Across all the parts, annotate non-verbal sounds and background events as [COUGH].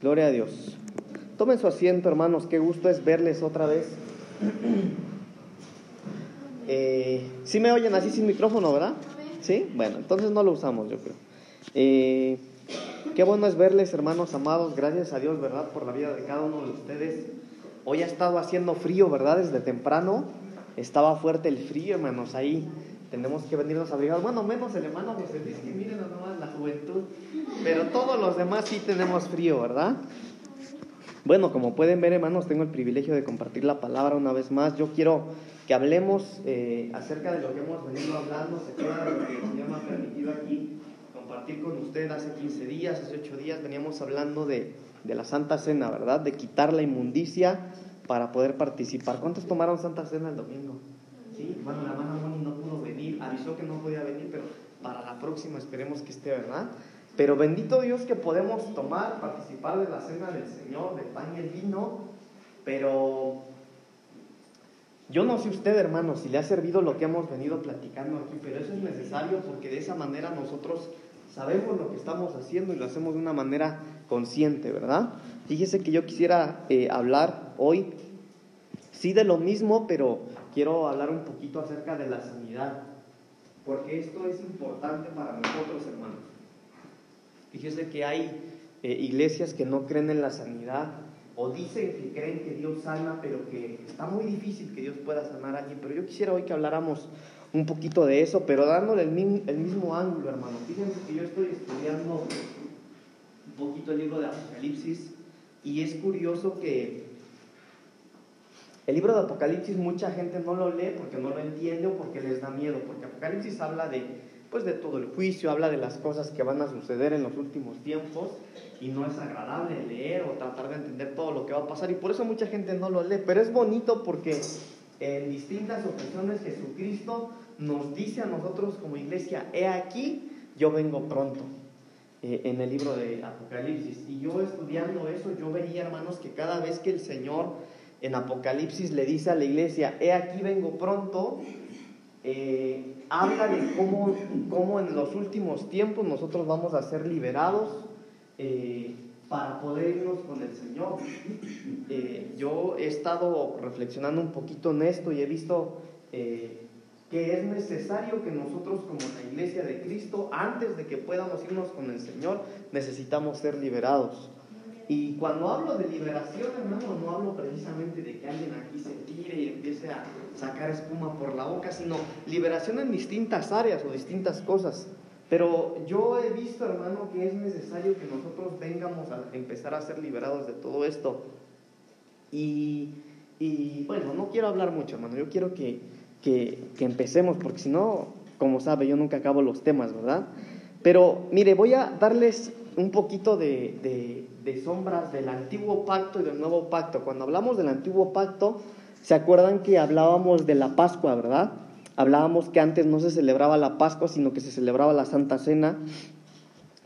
Gloria a Dios. Tomen su asiento, hermanos. Qué gusto es verles otra vez. [CLEARS THROAT] Eh, ¿Sí me oyen así sin micrófono, verdad? Sí. Bueno, entonces no lo usamos, yo creo. Eh, qué bueno es verles, hermanos amados. Gracias a Dios, ¿verdad? Por la vida de cada uno de ustedes. Hoy ha estado haciendo frío, ¿verdad? Desde temprano. Estaba fuerte el frío, hermanos. Ahí tenemos que venirnos abrigados. Bueno, menos el hermano José Luis, que miren la juventud. Pero todos los demás sí tenemos frío, ¿verdad? Bueno, como pueden ver, hermanos, tengo el privilegio de compartir la palabra una vez más. Yo quiero que hablemos eh, acerca de lo que hemos venido hablando. Se queda lo que el Señor me ha permitido aquí compartir con usted hace 15 días, hace 8 días. Veníamos hablando de, de la Santa Cena, ¿verdad? De quitar la inmundicia para poder participar. ¿Cuántos tomaron Santa Cena el domingo? Sí, bueno, la hermana Moni no pudo venir, avisó que no podía venir, pero para la próxima esperemos que esté, ¿verdad? Pero bendito Dios que podemos tomar, participar de la cena del Señor, del pan y el vino, pero yo no sé usted, hermano, si le ha servido lo que hemos venido platicando aquí, pero eso es necesario porque de esa manera nosotros sabemos lo que estamos haciendo y lo hacemos de una manera consciente, ¿verdad? Fíjese que yo quisiera eh, hablar hoy, sí de lo mismo, pero quiero hablar un poquito acerca de la sanidad, porque esto es importante para nosotros, hermanos. Fíjese que hay eh, iglesias que no creen en la sanidad o dicen que creen que Dios sana, pero que está muy difícil que Dios pueda sanar a alguien. Pero yo quisiera hoy que habláramos un poquito de eso, pero dándole el mismo, el mismo ángulo, hermano. Fíjense que yo estoy estudiando un poquito el libro de Apocalipsis y es curioso que el libro de Apocalipsis mucha gente no lo lee porque no lo entiende o porque les da miedo, porque Apocalipsis habla de pues de todo el juicio, habla de las cosas que van a suceder en los últimos tiempos y no es agradable leer o tratar de entender todo lo que va a pasar y por eso mucha gente no lo lee, pero es bonito porque en distintas ocasiones Jesucristo nos dice a nosotros como iglesia, he aquí, yo vengo pronto. Eh, en el libro de Apocalipsis. Y yo estudiando eso, yo veía, hermanos, que cada vez que el Señor en Apocalipsis le dice a la iglesia, he aquí vengo pronto, eh, habla de cómo, cómo, en los últimos tiempos nosotros vamos a ser liberados eh, para poder irnos con el Señor. Eh, yo he estado reflexionando un poquito en esto y he visto que es necesario que nosotros como la iglesia de Cristo, antes de que podamos irnos con el Señor, necesitamos ser liberados. Y cuando hablo de liberación, hermano, no hablo precisamente de que alguien aquí se tire y empiece a sacar espuma por la boca, sino liberación en distintas áreas o distintas cosas. Pero yo he visto, hermano, que es necesario que nosotros vengamos a empezar a ser liberados de todo esto. Y, y bueno, no quiero hablar mucho, hermano, yo quiero que, que, que empecemos, porque si no, como sabe, yo nunca acabo los temas, ¿verdad? Pero mire, voy a darles un poquito de, de, de, sombras del antiguo pacto y del nuevo pacto. Cuando hablamos del antiguo pacto, ¿se acuerdan que hablábamos de la Pascua, verdad? Hablábamos que antes no se celebraba la Pascua, sino que se celebraba la Santa Cena.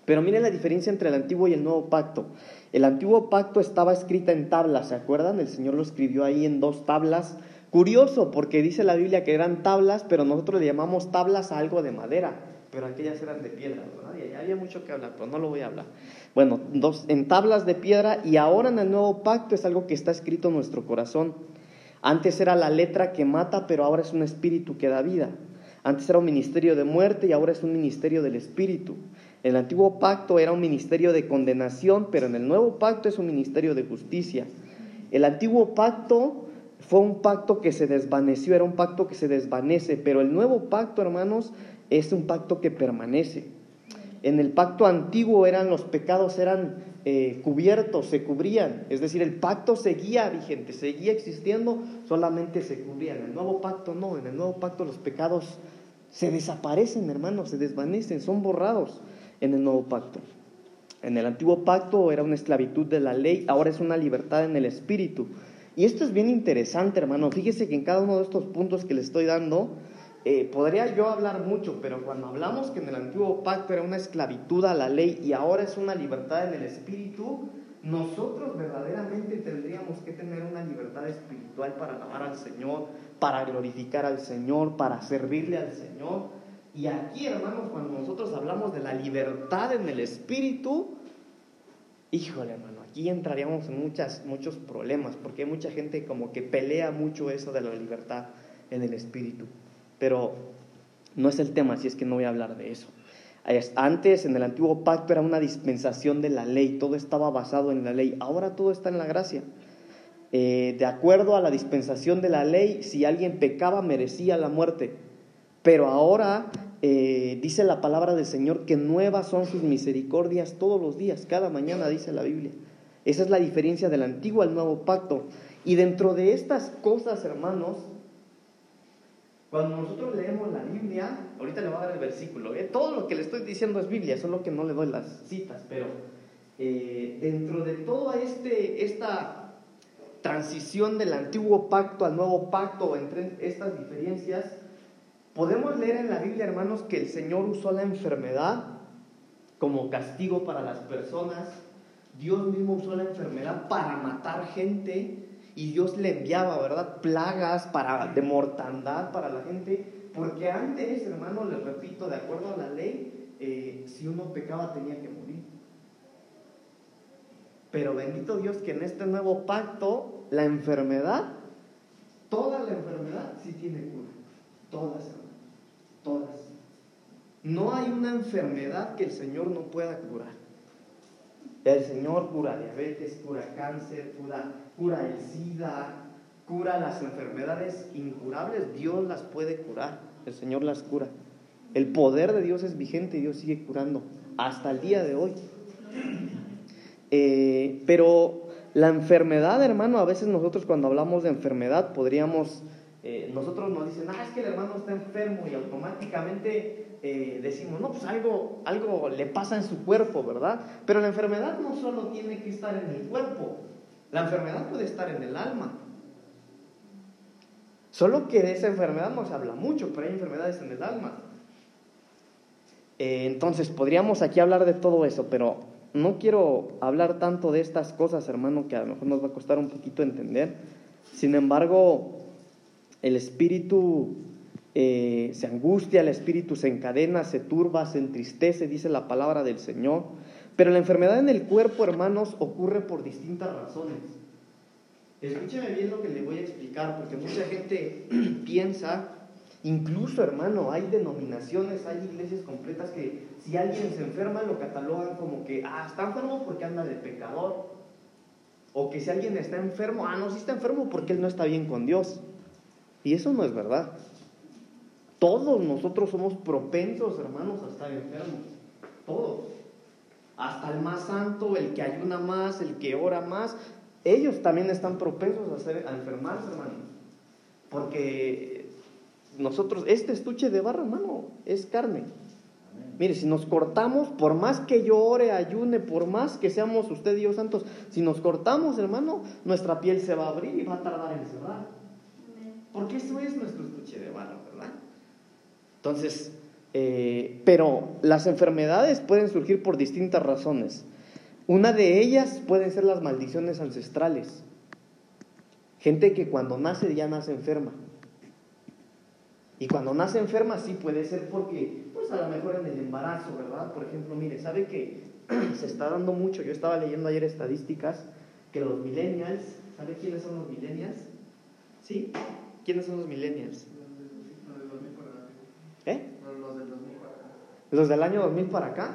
Pero miren la diferencia entre el antiguo y el nuevo pacto. El antiguo pacto estaba escrita en tablas, ¿se acuerdan? El Señor lo escribió ahí en dos tablas. Curioso, porque dice la Biblia que eran tablas, pero nosotros le llamamos tablas a algo de madera pero aquellas eran de piedra, ¿verdad? Y había mucho que hablar, pero no lo voy a hablar. Bueno, dos, en tablas de piedra y ahora en el nuevo pacto es algo que está escrito en nuestro corazón. Antes era la letra que mata, pero ahora es un espíritu que da vida. Antes era un ministerio de muerte y ahora es un ministerio del espíritu. El antiguo pacto era un ministerio de condenación, pero en el nuevo pacto es un ministerio de justicia. El antiguo pacto fue un pacto que se desvaneció, era un pacto que se desvanece, pero el nuevo pacto, hermanos, es un pacto que permanece. En el pacto antiguo eran los pecados eran eh, cubiertos, se cubrían, es decir, el pacto seguía vigente, seguía existiendo, solamente se cubría. En el nuevo pacto no, en el nuevo pacto los pecados se desaparecen, hermanos, se desvanecen, son borrados en el nuevo pacto. En el antiguo pacto era una esclavitud de la ley, ahora es una libertad en el espíritu. Y esto es bien interesante, hermano. Fíjese que en cada uno de estos puntos que le estoy dando, eh, podría yo hablar mucho, pero cuando hablamos que en el antiguo pacto era una esclavitud a la ley y ahora es una libertad en el espíritu, nosotros verdaderamente tendríamos que tener una libertad espiritual para alabar al Señor, para glorificar al Señor, para servirle al Señor. Y aquí, hermanos, cuando nosotros hablamos de la libertad en el espíritu, híjole, hermano, aquí entraríamos en muchas, muchos problemas, porque hay mucha gente como que pelea mucho eso de la libertad en el espíritu. Pero no es el tema, así es que no voy a hablar de eso. Antes, en el antiguo pacto, era una dispensación de la ley, todo estaba basado en la ley, ahora todo está en la gracia. Eh, de acuerdo a la dispensación de la ley, si alguien pecaba, merecía la muerte. Pero ahora eh, dice la palabra del Señor que nuevas son sus misericordias todos los días, cada mañana dice la Biblia. Esa es la diferencia del antiguo al nuevo pacto. Y dentro de estas cosas, hermanos, cuando nosotros leemos la Biblia, ahorita le voy a dar el versículo, ¿eh? todo lo que le estoy diciendo es Biblia, solo que no le doy las citas, pero eh, dentro de toda este, esta transición del antiguo pacto al nuevo pacto, entre estas diferencias, podemos leer en la Biblia, hermanos, que el Señor usó la enfermedad como castigo para las personas, Dios mismo usó la enfermedad para matar gente, y Dios le enviaba, ¿verdad? Plagas para, de mortandad para la gente, porque antes, hermano, les repito, de acuerdo a la ley, eh, si uno pecaba tenía que morir. Pero bendito Dios que en este nuevo pacto, la enfermedad, toda la enfermedad sí tiene cura. Todas, hermano. Todas. No hay una enfermedad que el Señor no pueda curar. El Señor cura diabetes, cura cáncer, cura cura el SIDA, cura las enfermedades incurables, Dios las puede curar, el Señor las cura. El poder de Dios es vigente y Dios sigue curando hasta el día de hoy. Eh, pero la enfermedad, hermano, a veces nosotros cuando hablamos de enfermedad podríamos, eh, nosotros nos dicen, ah, es que el hermano está enfermo y automáticamente eh, decimos, no, pues algo, algo le pasa en su cuerpo, ¿verdad? Pero la enfermedad no solo tiene que estar en el cuerpo, la enfermedad puede estar en el alma. Solo que de esa enfermedad no se habla mucho, pero hay enfermedades en el alma. Eh, entonces, podríamos aquí hablar de todo eso, pero no quiero hablar tanto de estas cosas, hermano, que a lo mejor nos va a costar un poquito entender. Sin embargo, el espíritu eh, se angustia, el espíritu se encadena, se turba, se entristece, dice la palabra del Señor. Pero la enfermedad en el cuerpo, hermanos, ocurre por distintas razones. Escúcheme bien lo que le voy a explicar, porque mucha gente [CLEARS THROAT] piensa, incluso hermano, hay denominaciones, hay iglesias completas que si alguien se enferma lo catalogan como que, ah, está enfermo porque anda de pecador. O que si alguien está enfermo, ah, no, sí está enfermo porque él no está bien con Dios. Y eso no es verdad. Todos nosotros somos propensos, hermanos, a estar enfermos. Todos hasta el más santo, el que ayuna más, el que ora más, ellos también están propensos a, ser, a enfermarse, hermano. Porque nosotros, este estuche de barro, hermano, es carne. Mire, si nos cortamos, por más que yo ore, ayune, por más que seamos usted y yo santos, si nos cortamos, hermano, nuestra piel se va a abrir y va a tardar en cerrar. Porque eso es nuestro estuche de barro, ¿verdad? Entonces, eh, pero las enfermedades pueden surgir por distintas razones. Una de ellas pueden ser las maldiciones ancestrales. Gente que cuando nace ya nace enferma. Y cuando nace enferma sí puede ser porque, pues a lo mejor en el embarazo, ¿verdad? Por ejemplo, mire, ¿sabe que [CLEARS THROAT] se está dando mucho? Yo estaba leyendo ayer estadísticas que los millennials, ¿sabe quiénes son los millennials? ¿Sí? ¿Quiénes son los millennials? ¿Eh? Los del año 2000 para acá.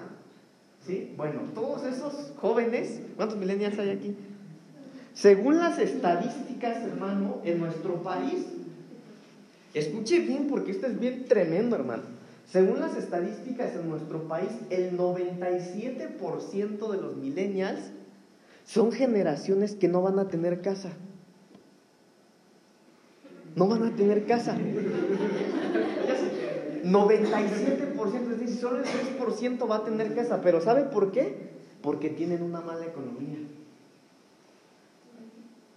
¿Sí? Bueno, todos esos jóvenes, ¿cuántos millennials hay aquí? Según las estadísticas, hermano, en nuestro país, escuche bien porque esto es bien tremendo, hermano. Según las estadísticas en nuestro país, el 97% de los millennials son generaciones que no van a tener casa. No van a tener casa. [LAUGHS] 97%, es decir, solo el 6% va a tener casa. Pero ¿sabe por qué? Porque tienen una mala economía.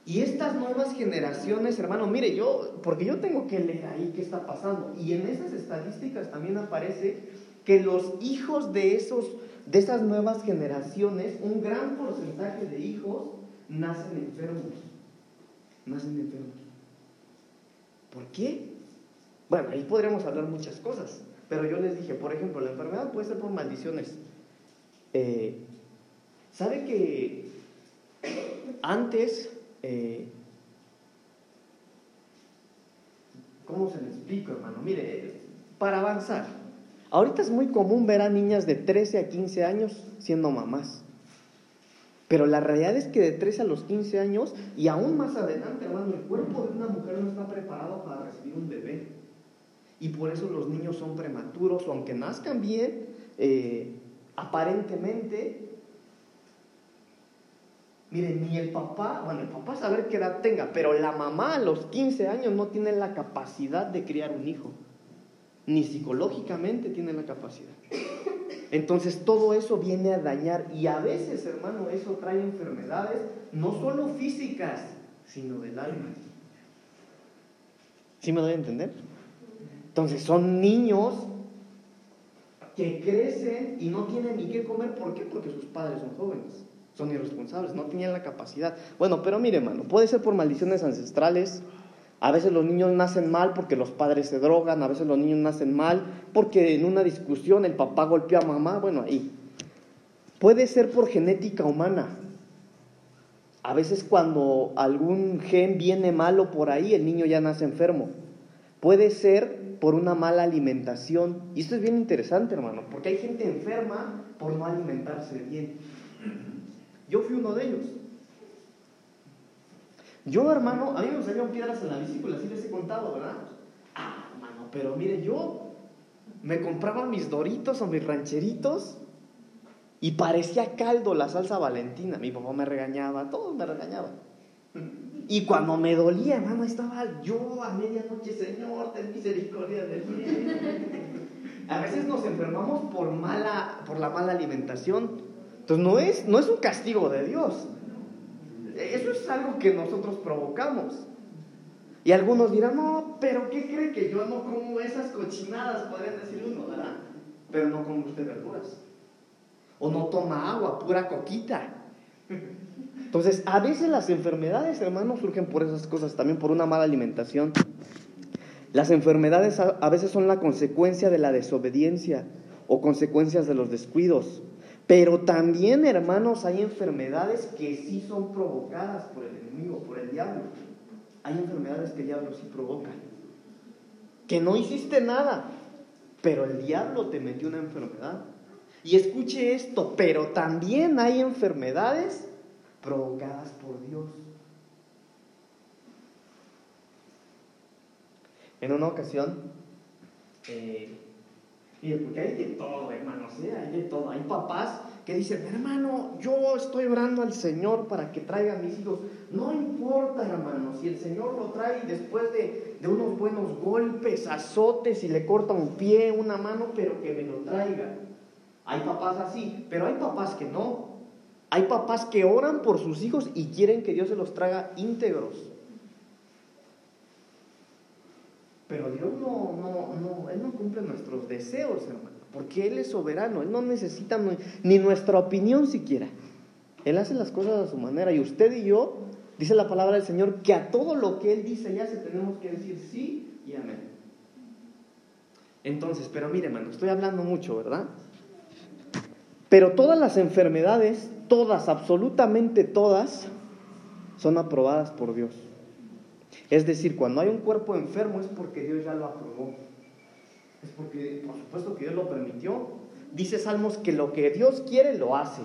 Y estas nuevas generaciones, hermano, mire, yo, porque yo tengo que leer ahí qué está pasando. Y en esas estadísticas también aparece que los hijos de, esos, de esas nuevas generaciones, un gran porcentaje de hijos, nacen enfermos. Nacen enfermos. ¿Por qué? Bueno, ahí podríamos hablar muchas cosas, pero yo les dije, por ejemplo, la enfermedad puede ser por maldiciones. Eh, ¿Sabe que antes, eh, ¿cómo se le explico, hermano? Mire, para avanzar, ahorita es muy común ver a niñas de 13 a 15 años siendo mamás. Pero la realidad es que de 13 a los 15 años y aún más adelante, hermano, el cuerpo de una mujer no está preparado para recibir un bebé. Y por eso los niños son prematuros, o aunque nazcan bien, eh, aparentemente, miren, ni el papá, bueno, el papá saber qué edad tenga, pero la mamá a los 15 años no tiene la capacidad de criar un hijo, ni psicológicamente tiene la capacidad. Entonces todo eso viene a dañar y a veces, hermano, eso trae enfermedades, no solo físicas, sino del alma. ¿Sí me doy a entender? Entonces son niños que crecen y no tienen ni qué comer. ¿Por qué? Porque sus padres son jóvenes, son irresponsables, no tenían la capacidad. Bueno, pero mire, hermano, puede ser por maldiciones ancestrales, a veces los niños nacen mal porque los padres se drogan, a veces los niños nacen mal porque en una discusión el papá golpea a mamá, bueno, ahí. Puede ser por genética humana. A veces cuando algún gen viene malo por ahí, el niño ya nace enfermo. Puede ser por una mala alimentación. Y esto es bien interesante, hermano, porque hay gente enferma por no alimentarse bien. Yo fui uno de ellos. Yo, hermano, a mí me salieron piedras en la vesícula, así les he contado, ¿verdad? Ah, hermano, pero mire, yo me compraba mis doritos o mis rancheritos y parecía caldo la salsa valentina. Mi papá me regañaba, todos me regañaban. Y cuando me dolía, hermano, estaba yo a medianoche, Señor, ten misericordia de mí. A veces nos enfermamos por, mala, por la mala alimentación. Entonces no es, no es un castigo de Dios. Eso es algo que nosotros provocamos. Y algunos dirán, no, pero ¿qué cree que yo no como esas cochinadas? Podrían decir uno, ¿verdad? Pero no come usted verduras. O no toma agua, pura coquita. Entonces, a veces las enfermedades, hermanos, surgen por esas cosas, también por una mala alimentación. Las enfermedades a veces son la consecuencia de la desobediencia o consecuencias de los descuidos. Pero también, hermanos, hay enfermedades que sí son provocadas por el enemigo, por el diablo. Hay enfermedades que el diablo sí provoca. Que no hiciste nada, pero el diablo te metió una enfermedad. Y escuche esto, pero también hay enfermedades provocadas por Dios. En una ocasión, eh, porque hay de todo, hermanos, ¿sí? hay de todo. Hay papás que dicen, hermano, yo estoy orando al Señor para que traiga a mis hijos. No importa, hermano, si el Señor lo trae después de, de unos buenos golpes, azotes, y le corta un pie, una mano, pero que me lo traiga. Hay papás así, pero hay papás que no. Hay papás que oran por sus hijos y quieren que Dios se los traiga íntegros. Pero Dios no, no, no, Él no cumple nuestros deseos, hermano, porque Él es soberano, Él no necesita ni nuestra opinión siquiera. Él hace las cosas a su manera y usted y yo, dice la palabra del Señor, que a todo lo que Él dice ya se tenemos que decir sí y amén. Entonces, pero mire, hermano, estoy hablando mucho, ¿verdad? Pero todas las enfermedades, todas, absolutamente todas, son aprobadas por Dios. Es decir, cuando hay un cuerpo enfermo es porque Dios ya lo aprobó. Es porque, por supuesto, que Dios lo permitió. Dice Salmos que lo que Dios quiere lo hace.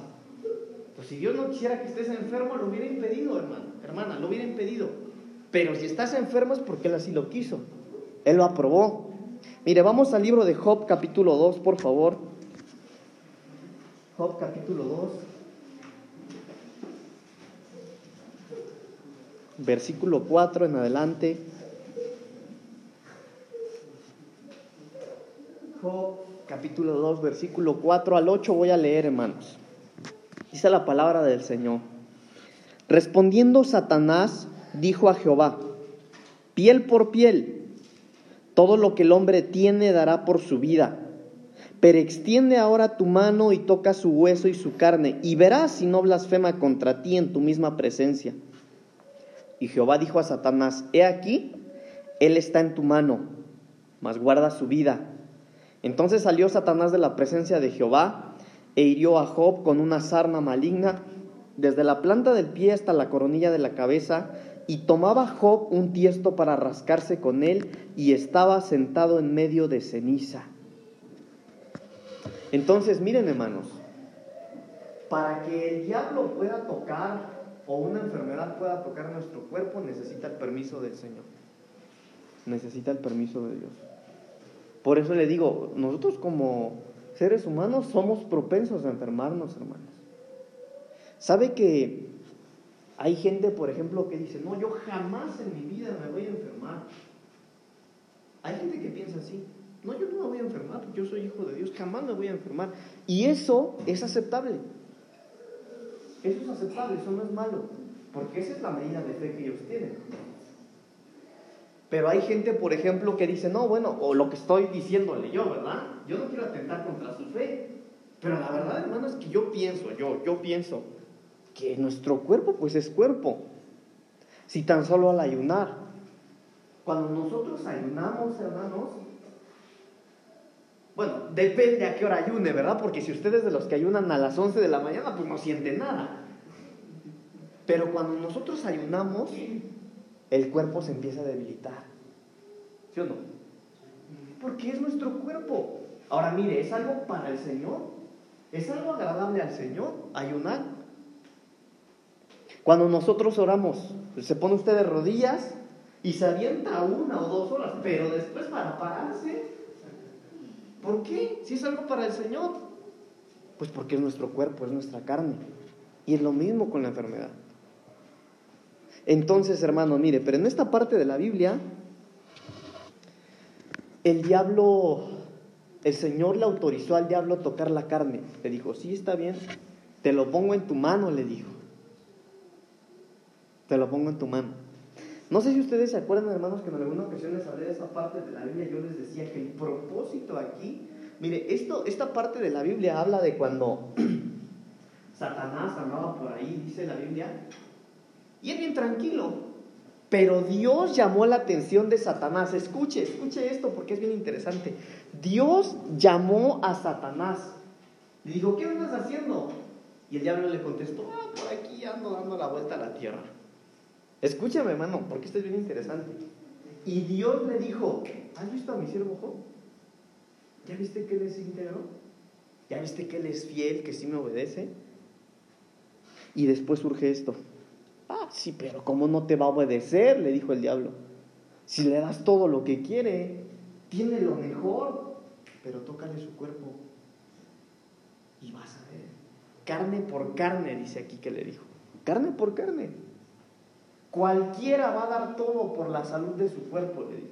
Pues si Dios no quisiera que estés enfermo, lo hubiera impedido, hermano, hermana, lo hubiera impedido. Pero si estás enfermo es porque Él así lo quiso. Él lo aprobó. Mire, vamos al libro de Job capítulo 2, por favor. Job capítulo 2. versículo 4 en adelante. Job capítulo 2, versículo 4 al 8 voy a leer, hermanos. Dice la palabra del Señor. Respondiendo Satanás, dijo a Jehová, piel por piel, todo lo que el hombre tiene dará por su vida. Pero extiende ahora tu mano y toca su hueso y su carne, y verás si no blasfema contra ti en tu misma presencia. Y Jehová dijo a Satanás, he aquí, él está en tu mano, mas guarda su vida. Entonces salió Satanás de la presencia de Jehová e hirió a Job con una sarna maligna desde la planta del pie hasta la coronilla de la cabeza, y tomaba Job un tiesto para rascarse con él, y estaba sentado en medio de ceniza. Entonces, miren hermanos, para que el diablo pueda tocar o una enfermedad pueda tocar nuestro cuerpo, necesita el permiso del Señor. Necesita el permiso de Dios. Por eso le digo, nosotros como seres humanos somos propensos a enfermarnos, hermanos. ¿Sabe que hay gente, por ejemplo, que dice, no, yo jamás en mi vida me voy a enfermar? Hay gente que piensa así, no, yo no me voy a enfermar, yo soy hijo de Dios, jamás me voy a enfermar. Y eso es aceptable. Eso es aceptable, eso no es malo, porque esa es la medida de fe que ellos tienen. Pero hay gente, por ejemplo, que dice, no, bueno, o lo que estoy diciéndole yo, ¿verdad? Yo no quiero atentar contra su fe. Pero la verdad, hermano, es que yo pienso, yo, yo pienso que nuestro cuerpo, pues es cuerpo. Si tan solo al ayunar. Cuando nosotros ayunamos, hermanos, bueno, depende a qué hora ayune, ¿verdad? Porque si ustedes de los que ayunan a las 11 de la mañana, pues no sienten nada. Pero cuando nosotros ayunamos, el cuerpo se empieza a debilitar. ¿Sí o no? Porque es nuestro cuerpo. Ahora mire, ¿es algo para el Señor? ¿Es algo agradable al Señor ayunar? Cuando nosotros oramos, se pone usted de rodillas y se avienta una o dos horas, pero después para pararse ¿Por qué? Si es algo para el Señor. Pues porque es nuestro cuerpo, es nuestra carne. Y es lo mismo con la enfermedad. Entonces, hermano, mire, pero en esta parte de la Biblia, el diablo, el Señor le autorizó al diablo tocar la carne. Le dijo, sí, está bien, te lo pongo en tu mano, le dijo. Te lo pongo en tu mano. No sé si ustedes se acuerdan, hermanos, que en alguna ocasión les hablé de esa parte de la Biblia. Yo les decía que el propósito aquí, mire, esto, esta parte de la Biblia habla de cuando [CLEARS THROAT] Satanás andaba por ahí, dice la Biblia, y es bien tranquilo. Pero Dios llamó la atención de Satanás. Escuche, escuche esto porque es bien interesante. Dios llamó a Satanás. Le dijo, ¿qué andas haciendo? Y el diablo le contestó, ah, por aquí ando dando la vuelta a la tierra. Escúchame, hermano, porque esto es bien interesante. Y Dios le dijo, ¿has visto a mi siervo Job? ¿Ya viste que él es íntegro? ¿Ya viste que él es fiel, que sí me obedece? Y después surge esto. Ah, sí, pero ¿cómo no te va a obedecer? Le dijo el diablo. Si le das todo lo que quiere, tiene lo mejor, pero tócale su cuerpo y vas a ver. Carne por carne, dice aquí que le dijo. Carne por carne. Cualquiera va a dar todo por la salud de su cuerpo, le digo.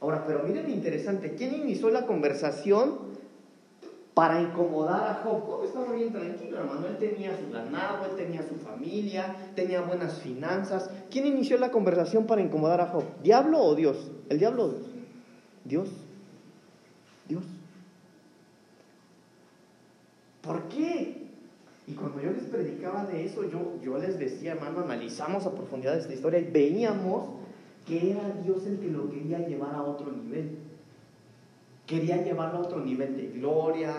Ahora, pero miren interesante, ¿quién inició la conversación para incomodar a Job? Job estaba bien tranquilo, hermano. Él tenía su ganado, él tenía su familia, tenía buenas finanzas. ¿Quién inició la conversación para incomodar a Job? ¿Diablo o Dios? ¿El diablo o Dios? Dios. Dios. ¿Por qué? Y cuando yo les predicaba de eso, yo, yo les decía, hermano, analizamos a profundidad esta historia y veíamos que era Dios el que lo quería llevar a otro nivel. Quería llevarlo a otro nivel de gloria.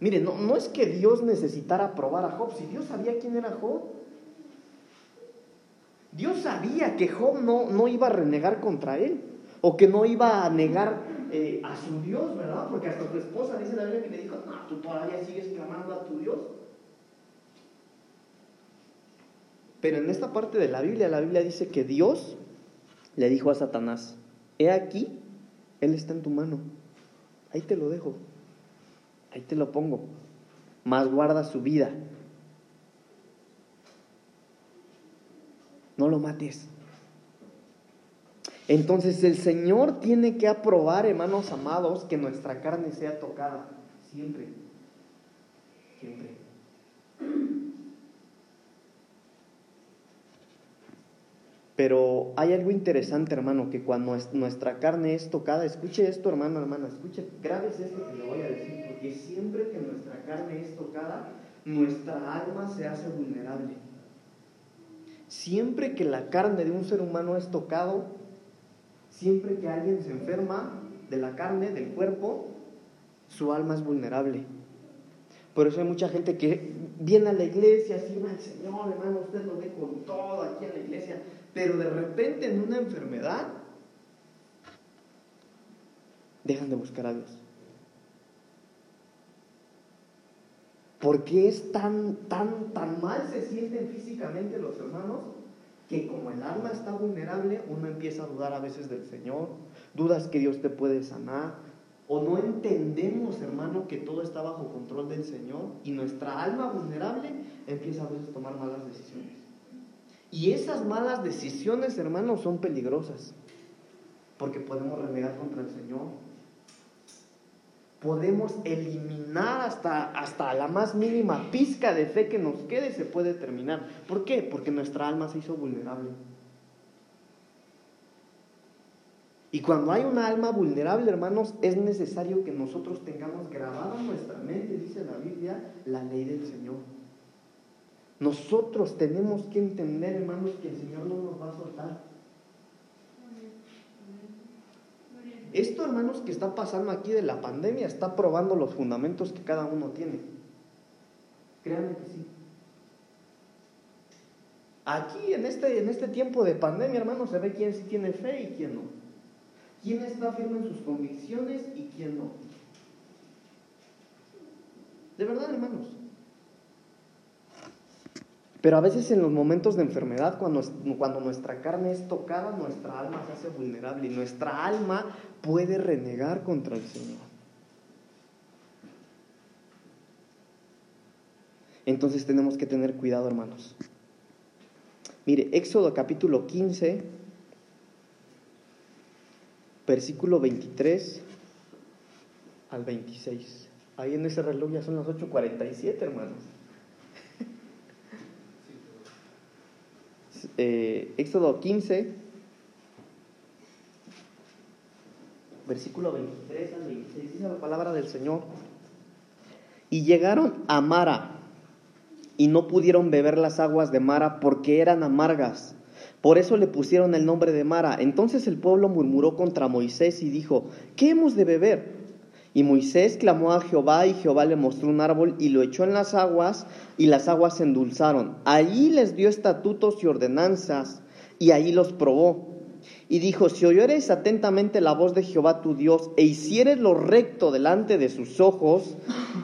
Mire, no, no es que Dios necesitara probar a Job, si Dios sabía quién era Job. Dios sabía que Job no, no iba a renegar contra él, o que no iba a negar eh, a su Dios, ¿verdad? Porque hasta su esposa dice la Biblia que le dijo, no, tú todavía sigues clamando a tu Dios. Pero en esta parte de la Biblia, la Biblia dice que Dios le dijo a Satanás, he aquí, Él está en tu mano, ahí te lo dejo, ahí te lo pongo, más guarda su vida. No lo mates. Entonces el Señor tiene que aprobar, hermanos amados, que nuestra carne sea tocada. Siempre. Siempre. Pero hay algo interesante, hermano, que cuando nuestra carne es tocada, escuche esto, hermano, hermana, escuche, graves esto que le voy a decir, porque siempre que nuestra carne es tocada, nuestra alma se hace vulnerable. Siempre que la carne de un ser humano es tocado, siempre que alguien se enferma de la carne, del cuerpo, su alma es vulnerable. Por eso hay mucha gente que viene a la iglesia, sirve al Señor, hermano, usted lo ve con todo aquí en la iglesia, pero de repente en una enfermedad dejan de buscar a Dios. ¿Por qué es tan, tan, tan mal se sienten físicamente los hermanos? Que como el alma está vulnerable, uno empieza a dudar a veces del Señor, dudas que Dios te puede sanar, o no entendemos, hermano, que todo está bajo control del Señor y nuestra alma vulnerable empieza a veces a tomar malas decisiones. Y esas malas decisiones, hermano, son peligrosas, porque podemos renegar contra el Señor, podemos eliminar hasta, hasta la más mínima pizca de fe que nos quede, se puede terminar. ¿Por qué? Porque nuestra alma se hizo vulnerable. Y cuando hay una alma vulnerable, hermanos, es necesario que nosotros tengamos grabada en nuestra mente, dice la Biblia, la ley del Señor. Nosotros tenemos que entender, hermanos, que el Señor no nos va a soltar. Esto, hermanos, que está pasando aquí de la pandemia está probando los fundamentos que cada uno tiene. Créanme que sí. Aquí, en este, en este tiempo de pandemia, hermanos, se ve quién sí tiene fe y quién no. Quién está firme en sus convicciones y quién no. De verdad, hermanos. Pero a veces en los momentos de enfermedad, cuando, cuando nuestra carne es tocada, nuestra alma se hace vulnerable y nuestra alma puede renegar contra el Señor. Entonces tenemos que tener cuidado, hermanos. Mire, Éxodo capítulo 15, versículo 23 al 26. Ahí en ese reloj ya son las 8.47, hermanos. Eh, Éxodo 15, versículo 23 al 26, dice la palabra del Señor. Y llegaron a Mara y no pudieron beber las aguas de Mara porque eran amargas. Por eso le pusieron el nombre de Mara. Entonces el pueblo murmuró contra Moisés y dijo, ¿qué hemos de beber? Y Moisés clamó a Jehová y Jehová le mostró un árbol y lo echó en las aguas y las aguas se endulzaron. Allí les dio estatutos y ordenanzas y allí los probó. Y dijo, si oyeres atentamente la voz de Jehová tu Dios e hicieres lo recto delante de sus ojos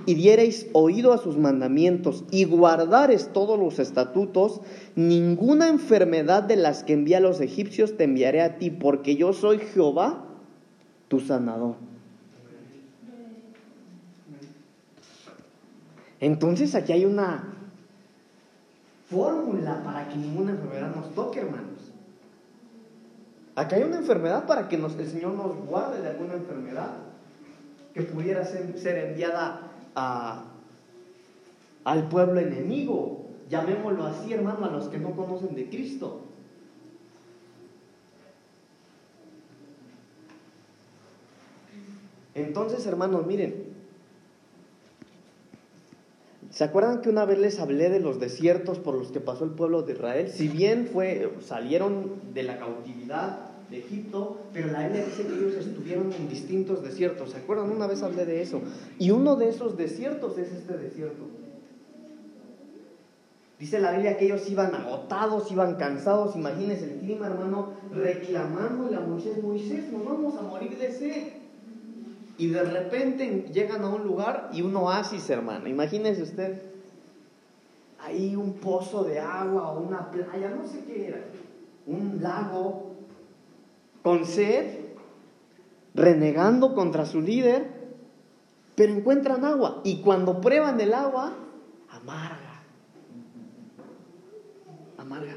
y diereis oído a sus mandamientos y guardares todos los estatutos, ninguna enfermedad de las que envía los egipcios te enviaré a ti, porque yo soy Jehová tu sanador. Entonces aquí hay una fórmula para que ninguna enfermedad nos toque, hermanos. Aquí hay una enfermedad para que el Señor nos guarde de alguna enfermedad que pudiera ser, enviada al pueblo enemigo. Llamémoslo así, hermano, a los que no conocen de Cristo. Entonces, hermanos, miren, ¿Se acuerdan que una vez les hablé de los desiertos por los que pasó el pueblo de Israel? Si bien fue, salieron de la cautividad de Egipto, pero la Biblia dice que ellos estuvieron en distintos desiertos. ¿Se acuerdan? Una vez hablé de eso. Y uno de esos desiertos es este desierto. Dice la Biblia que ellos iban agotados, iban cansados. Imagínense el clima, hermano, reclamándole a Moisés, Moisés, nos vamos a morir de sed y de repente llegan a un lugar y un oasis, hermano. Imagínese usted, ahí un pozo de agua o una playa, no sé qué era, un lago, con sed, renegando contra su líder, pero encuentran agua y cuando prueban el agua, amarga, amarga.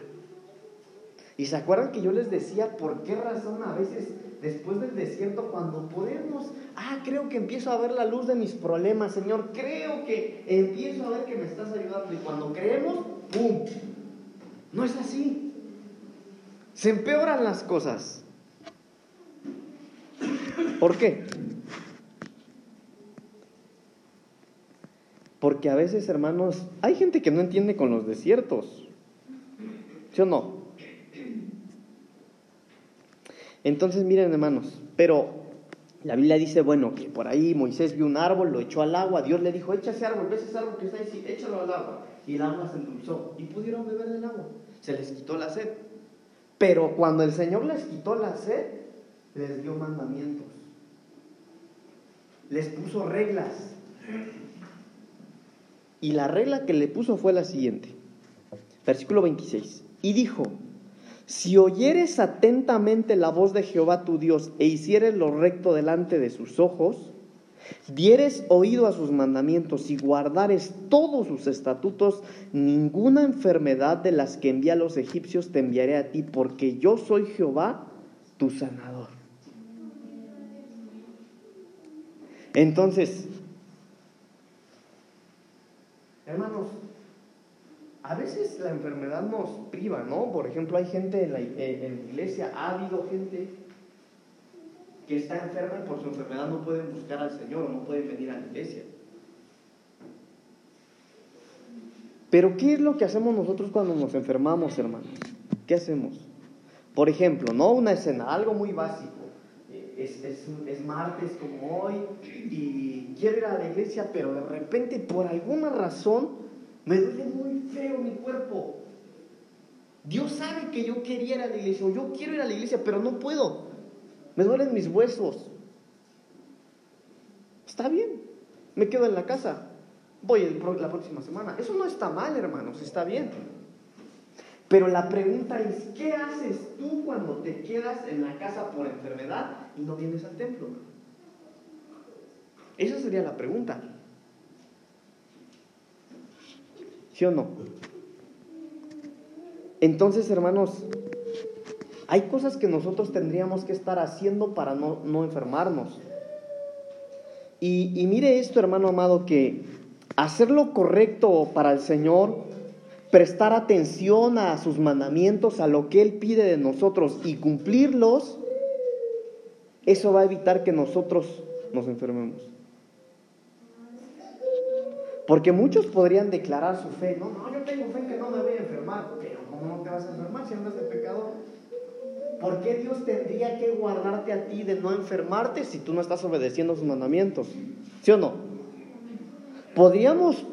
Y se acuerdan que yo les decía por qué razón a veces después del desierto, cuando podemos, ah, creo que empiezo a ver la luz de mis problemas, Señor, creo que empiezo a ver que me estás ayudando. Y cuando creemos, ¡pum! No es así. Se empeoran las cosas. ¿Por qué? Porque a veces, hermanos, hay gente que no entiende con los desiertos. ¿Sí o no? Entonces, miren hermanos, pero La Biblia dice, bueno, que por ahí Moisés vio un árbol, lo echó al agua, Dios le dijo, echa ese árbol, ves ese árbol que está ahí, échalo al agua. Y el agua se endulzó y pudieron beber del agua. Se les quitó la sed. Pero cuando el Señor les quitó la sed, les dio mandamientos. Les puso reglas. Y la regla que le puso fue la siguiente. Versículo 26. Y dijo, si oyeres atentamente la voz de Jehová tu Dios e hicieres lo recto delante de sus ojos, dieres oído a sus mandamientos y guardares todos sus estatutos, ninguna enfermedad de las que envía a los egipcios te enviaré a ti, porque yo soy Jehová, tu sanador. Entonces, hermanos, a veces la enfermedad nos priva, ¿no? Por ejemplo, hay gente en la, eh, en la iglesia, ha habido gente que está enferma y por su enfermedad no pueden buscar al Señor, no pueden venir a la iglesia. Pero ¿qué es lo que hacemos nosotros cuando nos enfermamos, hermanos? ¿Qué hacemos? Por ejemplo, no una escena, algo muy básico. Es, es, es, martes como hoy y quiero ir a la iglesia, pero de repente por alguna razón me duele muy feo mi cuerpo. Dios sabe que yo quería ir a la iglesia, o yo quiero ir a la iglesia, pero no puedo. Me duelen mis huesos. Está bien, me quedo en la casa. Voy la próxima semana. Eso no está mal, hermanos, está bien. Pero la pregunta es, ¿qué haces tú cuando te quedas en la casa por enfermedad y no vienes al templo? Esa sería la pregunta. ¿Sí o no? Entonces, hermanos, hay cosas que nosotros tendríamos que estar haciendo para no, enfermarnos. Y, y mire esto, hermano amado, que hacer lo correcto para el Señor, prestar atención a sus mandamientos, a lo que Él pide de nosotros y cumplirlos, eso va a evitar que nosotros nos enfermemos. Porque muchos podrían declarar su fe, no, no, yo tengo fe que no me voy a enfermar, pero ¿cómo no te vas a enfermar si andas de pecador? ¿Por qué Dios tendría que guardarte a ti de no enfermarte si tú no estás obedeciendo sus mandamientos? ¿Sí o no? ¿Podríamos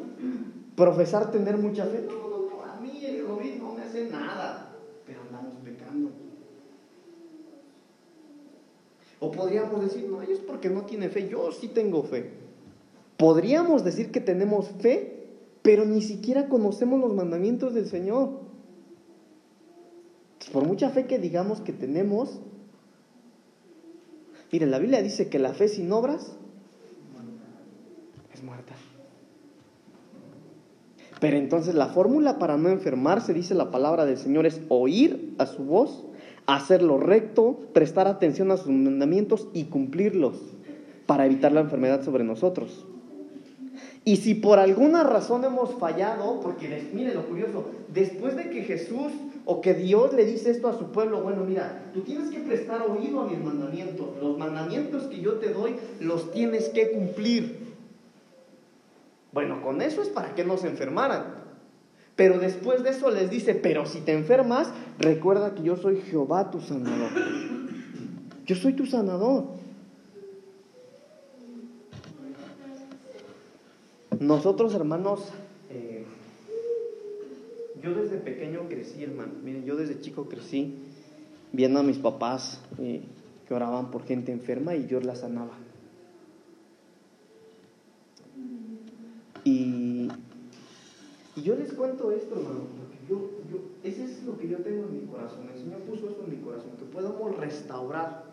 profesar tener mucha fe? No, no, no, a mí el COVID no me hace nada, pero andamos pecando. O podríamos decir, no, es porque no tiene fe, yo sí tengo fe. Podríamos decir que tenemos fe, pero ni siquiera conocemos los mandamientos del Señor por mucha fe que digamos que tenemos, miren, la Biblia dice que la fe sin obras es muerta. Pero entonces la fórmula para no enfermarse, dice la palabra del Señor, es oír a su voz, hacer lo recto, prestar atención a sus mandamientos y cumplirlos para evitar la enfermedad sobre nosotros. Y si por alguna razón hemos fallado, porque miren lo curioso, después de que Jesús o que Dios le dice esto a su pueblo, bueno, mira, tú tienes que prestar oído a mis mandamientos. Los mandamientos que yo te doy los tienes que cumplir. Bueno, con eso es para que no se enfermaran. Pero después de eso les dice, pero si te enfermas, recuerda que yo soy Jehová tu sanador. Yo soy tu sanador. Nosotros, hermanos, eh, yo desde pequeño crecí, hermano. Miren, yo desde chico crecí viendo a mis papás eh, que oraban por gente enferma y Dios la sanaba. Y, y yo les cuento esto, hermano, porque yo, yo, ese es lo que yo tengo en mi corazón. El Señor puso eso en mi corazón, que podamos restaurar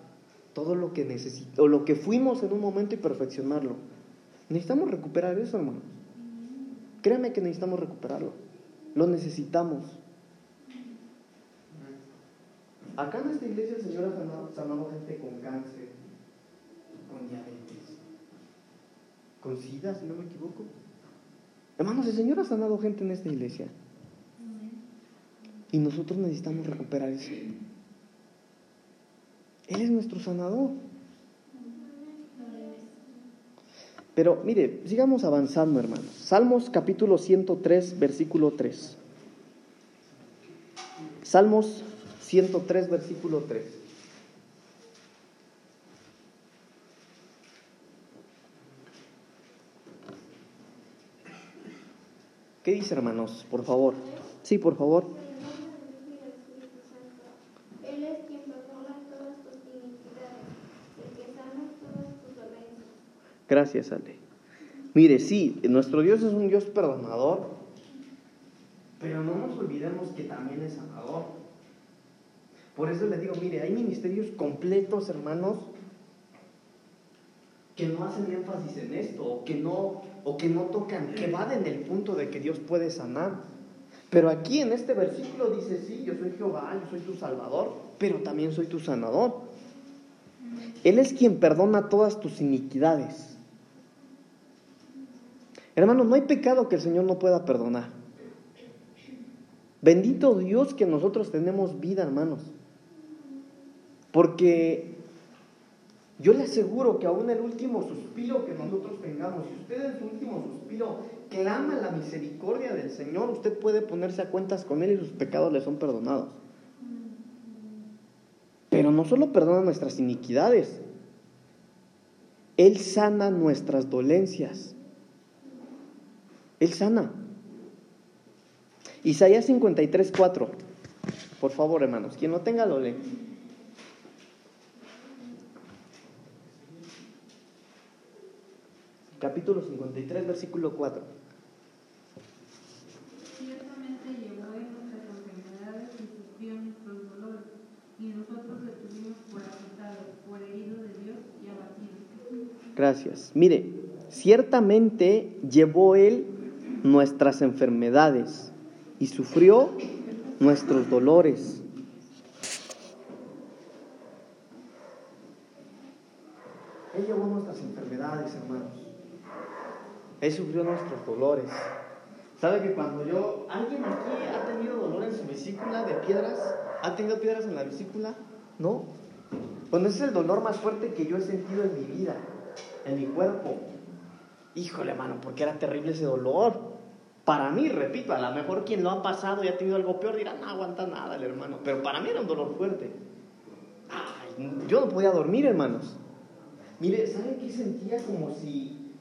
todo lo que necesitamos, o lo que fuimos en un momento y perfeccionarlo. Necesitamos recuperar eso, hermanos. Créeme que necesitamos recuperarlo. Lo necesitamos. Acá en esta iglesia el Señor ha sanado, gente con cáncer, con diabetes, con sida, si no me equivoco. Hermanos, el Señor ha sanado gente en esta iglesia. Y nosotros necesitamos recuperar eso. Él es nuestro sanador. Pero mire, sigamos avanzando, hermanos. Salmos capítulo 103, versículo 3. Salmos 103, versículo 3. ¿Qué dice, hermanos? Por favor. Sí, por favor. Gracias, Ale. Mire, sí, nuestro Dios es un Dios perdonador, pero no nos olvidemos que también es sanador. Por eso le digo, mire, hay ministerios completos, hermanos, que no hacen énfasis en esto, o que no, o que no tocan, que van en el punto de que Dios puede sanar. Pero aquí en este versículo dice, sí, yo soy Jehová, yo soy tu Salvador, pero también soy tu sanador. Él es quien perdona todas tus iniquidades. Hermanos, no hay pecado que el Señor no pueda perdonar. Bendito Dios que nosotros tenemos vida, hermanos. Porque yo le aseguro que aún el último suspiro que nosotros tengamos, si usted en su último suspiro clama la misericordia del Señor, usted puede ponerse a cuentas con Él y sus pecados le son perdonados. Pero no solo perdona nuestras iniquidades, Él sana nuestras dolencias. Él sana. Isaías 53, 4. Por favor, hermanos, quien no tenga lo lee. Capítulo 53, versículo 4. Ciertamente llevó en nuestras enfermedades y sufrió nuestros dolores, y nosotros le tuvimos por azotado, por herido de Dios y abatido. Gracias. Mire, ciertamente llevó Él nuestras enfermedades y sufrió nuestros dolores. Él llevó nuestras enfermedades, hermanos. Él sufrió nuestros dolores. ¿Sabe que cuando yo, alguien aquí ha tenido dolor en su vesícula de piedras? ¿Ha tenido piedras en la vesícula? ¿No? Cuando ese es el dolor más fuerte que yo he sentido en mi vida, en mi cuerpo. Híjole, hermano, porque era terrible ese dolor. Para mí, repito, a lo mejor quien lo ha pasado y ha tenido algo peor dirá, no aguanta nada hermano. Pero para mí era un dolor fuerte. Yo no podía dormir, hermanos. Mire, ¿sabe qué sentía? Como si...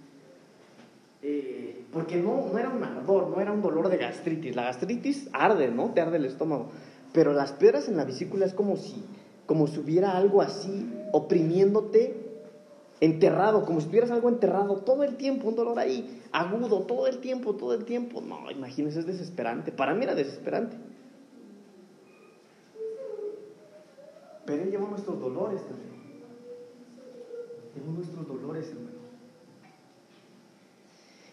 eh, porque no, no era un ardor, no era un dolor de gastritis. La gastritis arde, ¿no? Te arde el estómago. Pero las piedras en la vesícula es como si, como si hubiera algo así oprimiéndote enterrado, como si tuvieras algo enterrado todo el tiempo, un dolor ahí, agudo, todo el tiempo, todo el tiempo. No, imagínese, es desesperante. Para mí era desesperante. Pero Él llevó nuestros dolores también. Llevó nuestros dolores, hermano.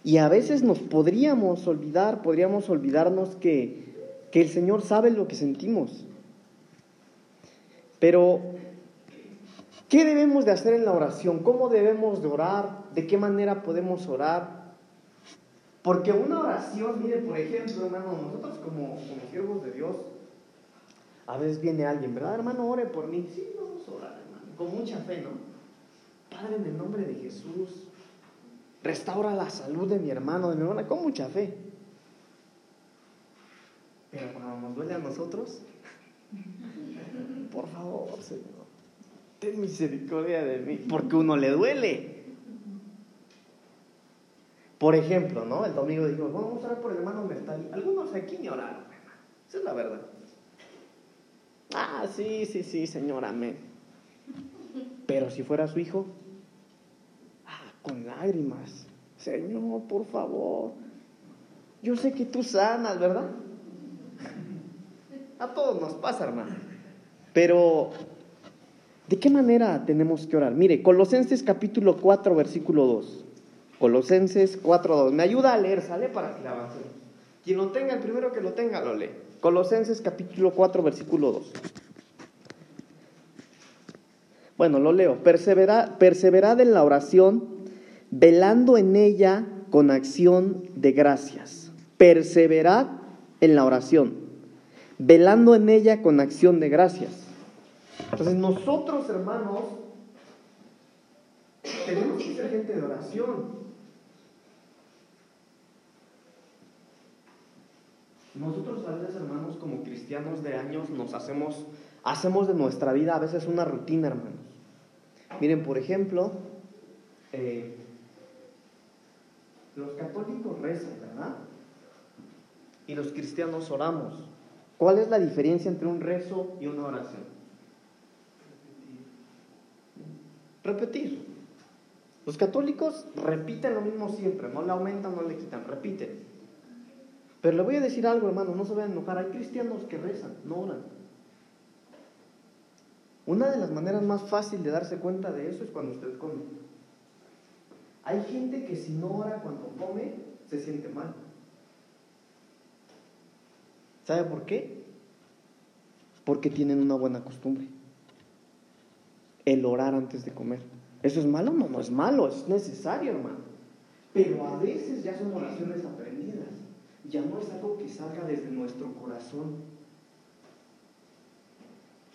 Y a veces nos podríamos olvidar, podríamos olvidarnos que, que el Señor sabe lo que sentimos. Pero ¿Qué debemos de hacer en la oración? ¿Cómo debemos de orar? ¿De qué manera podemos orar? Porque una oración, mire, por ejemplo, hermano, nosotros como, como siervos de Dios, a veces viene alguien, ¿verdad, hermano? Ore por mí. Sí, vamos a orar, hermano, con mucha fe, ¿no? Padre, en el nombre de Jesús, restaura la salud de mi hermano, de mi hermana, con mucha fe. Pero cuando nos duele a nosotros, [LAUGHS] por favor, Señor ten misericordia de mí, porque uno le duele. Por ejemplo, ¿no? El domingo dijimos, vamos a orar por el hermano Mertali. Algunos aquí ni oraron, Esa es la verdad. Ah, sí, sí, sí, señor, amén. Pero si fuera su hijo, ah, con lágrimas. Señor, por favor. Yo sé que tú sanas, ¿verdad? A todos nos pasa, hermano. Pero ¿De qué manera tenemos que orar? Mire, Colosenses capítulo 4, versículo 2. Colosenses 4, 2. Me ayuda a leer, ¿sale? Para que le avancemos. Quien lo tenga, el primero que lo tenga, lo lee. Colosenses capítulo 4, versículo 2. Bueno, lo leo. Persevera, perseverad en la oración, velando en ella con acción de gracias. Perseverad en la oración, velando en ella con acción de gracias. Entonces nosotros, hermanos, tenemos que ser gente de oración. Nosotros a veces, hermanos, como cristianos de años, nos hacemos, hacemos de nuestra vida a veces una rutina, hermanos. Miren, por ejemplo, eh, los católicos rezan, ¿verdad? y los cristianos oramos. ¿Cuál es la diferencia entre un rezo y una oración? Repetir. Los católicos repiten lo mismo siempre, no le aumentan, no le quitan, repiten. Pero le voy a decir algo, hermano, no se vayan a enojar. Hay cristianos que rezan, no oran. Una de las maneras más fáciles de darse cuenta de eso es cuando usted come. Hay gente que si no ora cuando come, se siente mal. ¿Sabe por qué? Porque tienen una buena costumbre. El orar antes de comer. ¿Eso es malo? No, no es malo, es necesario, hermano. Pero a veces ya son oraciones aprendidas. Ya no es algo que salga desde nuestro corazón.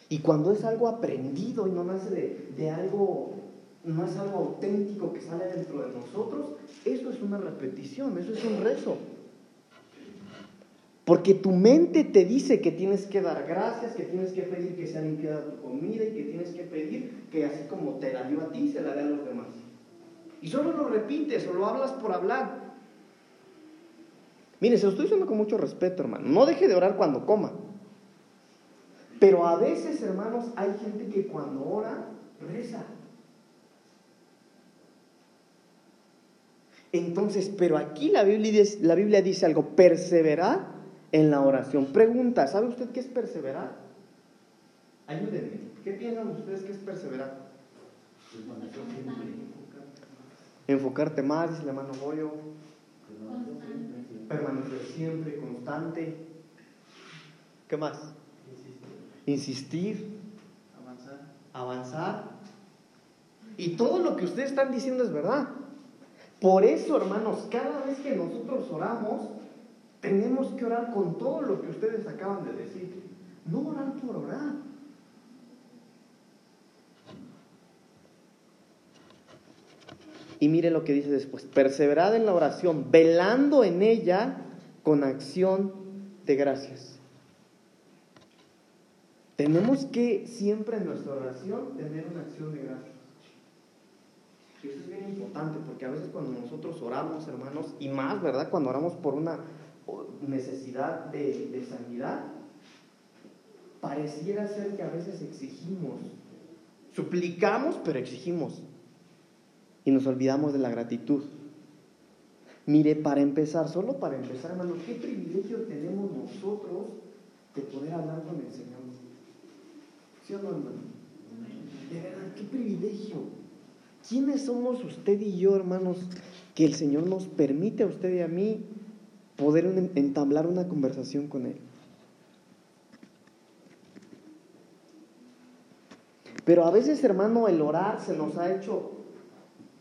Y cuando es algo aprendido y no nace de, de algo, no es algo auténtico que sale dentro de nosotros, eso es una repetición, eso es un rezo. Porque tu mente te dice que tienes que dar gracias, que tienes que pedir que sea limpiada tu comida y que tienes que pedir que así como te la dio a ti, se la dé a los demás. Y solo lo repites o lo hablas por hablar. Mire, se lo estoy diciendo con mucho respeto, hermano. No deje de orar cuando coma. Pero a veces, hermanos, hay gente que cuando ora, reza. Entonces, pero aquí la Biblia, dice algo, perseverar en la oración. Pregunta, ¿sabe usted qué es perseverar? Ayúdenme. ¿Qué piensan ustedes que es perseverar? Enfocarte más, dice la mano Goyo. Permanecer siempre, constante. ¿Qué más? Insistir. Avanzar. Avanzar. Y todo lo que ustedes están diciendo es verdad. Por eso, hermanos, cada vez que nosotros oramos, tenemos que orar con todo lo que ustedes acaban de decir. No orar por orar. Y mire lo que dice después. Perseverad en la oración, velando en ella con acción de gracias. Tenemos que siempre en nuestra oración tener una acción de gracias. Y eso es bien importante porque a veces cuando nosotros oramos, hermanos, y más, ¿verdad? Cuando oramos por una necesidad de, sanidad, pareciera ser que a veces exigimos, suplicamos, pero exigimos. Y nos olvidamos de la gratitud. Mire, para empezar, solo para empezar, hermano, qué privilegio tenemos nosotros de poder hablar con el Señor. ¿Sí o no, hermano? De verdad, qué privilegio. ¿Quiénes somos usted y yo, hermanos, que el Señor nos permite a usted y a mí poder entablar una conversación con Él. Pero a veces, hermano, el orar se nos ha hecho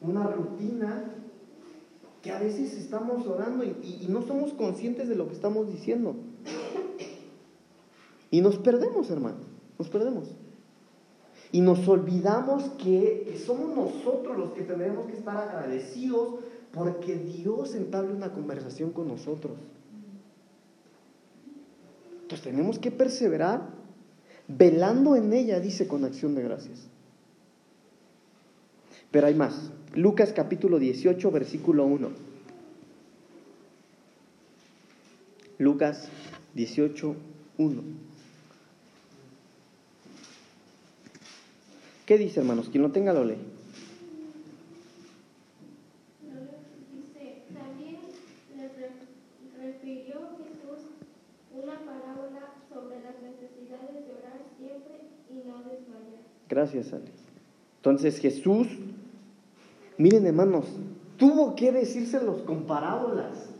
una rutina que a veces estamos orando y, no somos conscientes de lo que estamos diciendo. Y nos perdemos, hermano, nos perdemos. Y nos olvidamos que, somos nosotros los que tendremos que estar agradecidos porque Dios entable una conversación con nosotros. Entonces tenemos que perseverar velando en ella, dice con acción de gracias. Pero hay más. Lucas capítulo 18, versículo 1. Lucas 18, 1. ¿Qué dice, hermanos? Quien lo tenga lo lee. Entonces Jesús, miren hermanos, tuvo que decírselos con parábolas.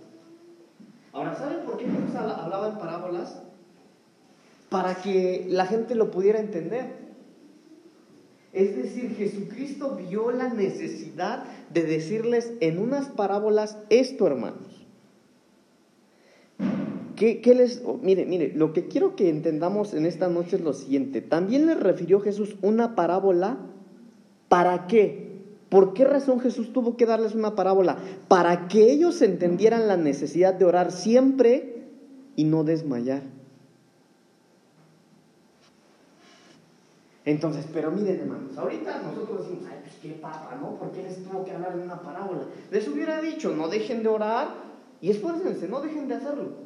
Ahora, ¿saben por qué Jesús hablaba en parábolas? Para que la gente lo pudiera entender. Es decir, Jesucristo vio la necesidad de decirles en unas parábolas esto, hermanos. ¿Qué, les, oh, mire, mire, lo que quiero que entendamos en esta noche es lo siguiente. También les refirió Jesús una parábola. ¿Para qué? ¿Por qué razón Jesús tuvo que darles una parábola? Para que ellos entendieran la necesidad de orar siempre y no desmayar. Entonces, pero miren hermanos, ahorita nosotros decimos, ay, pues qué papa, ¿no? ¿Por qué les tuvo que hablar en una parábola? Les hubiera dicho, no dejen de orar y esfuércense, no dejen de hacerlo.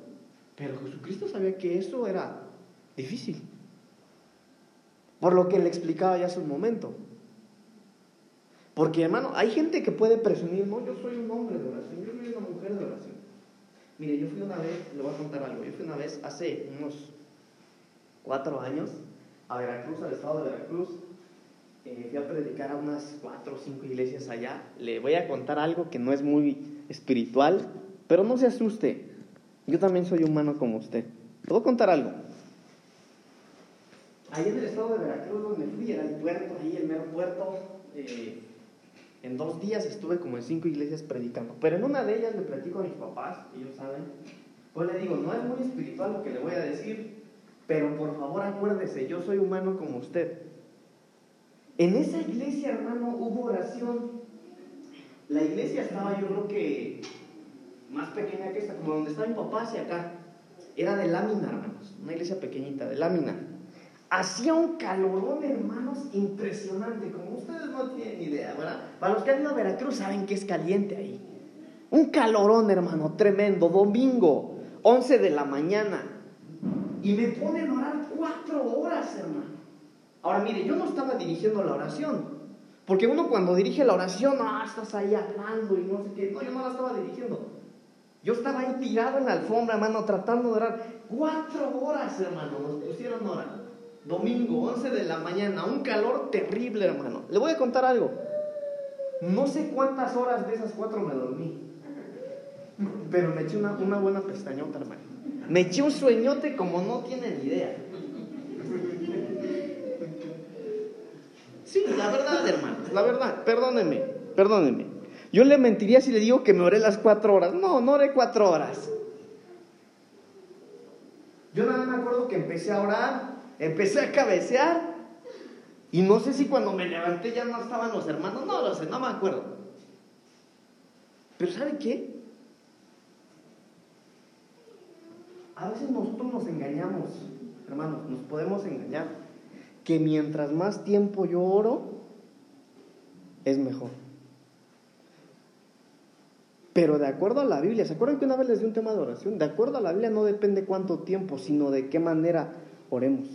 Pero Jesucristo sabía que eso era difícil. Por lo que le explicaba ya hace un momento. Porque hermano, hay gente que puede presumir, no, yo soy un hombre de oración, yo soy una mujer de oración. Mire, yo fui una vez, le voy a contar algo, yo fui una vez hace unos cuatro años a Veracruz, al estado de Veracruz. Eh, fui a predicar a unas cuatro o cinco iglesias allá. Le voy a contar algo que no es muy espiritual, pero no se asuste. Yo también soy humano como usted. A contar algo. Ahí en el estado de Veracruz, donde fui, era el puerto, ahí el mero puerto. Eh, en dos días estuve como en cinco iglesias predicando. Pero en una de ellas le platico a mis papás, ellos saben. Pues le digo, no es muy espiritual lo que le voy a decir, pero por favor acuérdese, yo soy humano como usted. En esa iglesia, hermano, hubo oración. La iglesia estaba, yo creo que más pequeña que esta, como donde está mi papá hacia acá. Era de lámina, hermanos. Una iglesia pequeñita, de lámina. Hacía un calorón, hermanos, impresionante, como ustedes no tienen idea, ¿verdad? Para los que han ido a Veracruz saben que es caliente ahí. Un calorón, hermano, tremendo. Domingo, 11 de la mañana. Y me ponen a orar cuatro horas, hermano. Ahora mire, yo no estaba dirigiendo la oración. Porque uno cuando dirige la oración, ah, estás ahí hablando y no sé qué. No, yo no la estaba dirigiendo. Yo estaba ahí tirado en la alfombra, hermano, tratando de orar. Cuatro horas, hermano, nos pusieron hora. Domingo, 11 de la mañana, un calor terrible, hermano. Le voy a contar algo. No sé cuántas horas de esas cuatro me dormí. Pero me eché una, una buena pestañota, hermano. Me eché un sueñote como no tienen idea. Sí, la verdad, hermano, la verdad, perdóneme, perdóneme. Yo le mentiría si le digo que me oré las cuatro horas. No, no oré cuatro horas. Yo nada me acuerdo que empecé a orar, empecé a cabecear, y no sé si cuando me levanté ya no estaban los hermanos, no lo sé, no me acuerdo. Pero ¿sabe qué? A veces nosotros nos engañamos, hermanos, nos podemos engañar. Que mientras más tiempo yo oro, es mejor. Pero de acuerdo a la Biblia, ¿se acuerdan que una vez les di un tema de oración? De acuerdo a la Biblia no depende cuánto tiempo, sino de qué manera oremos.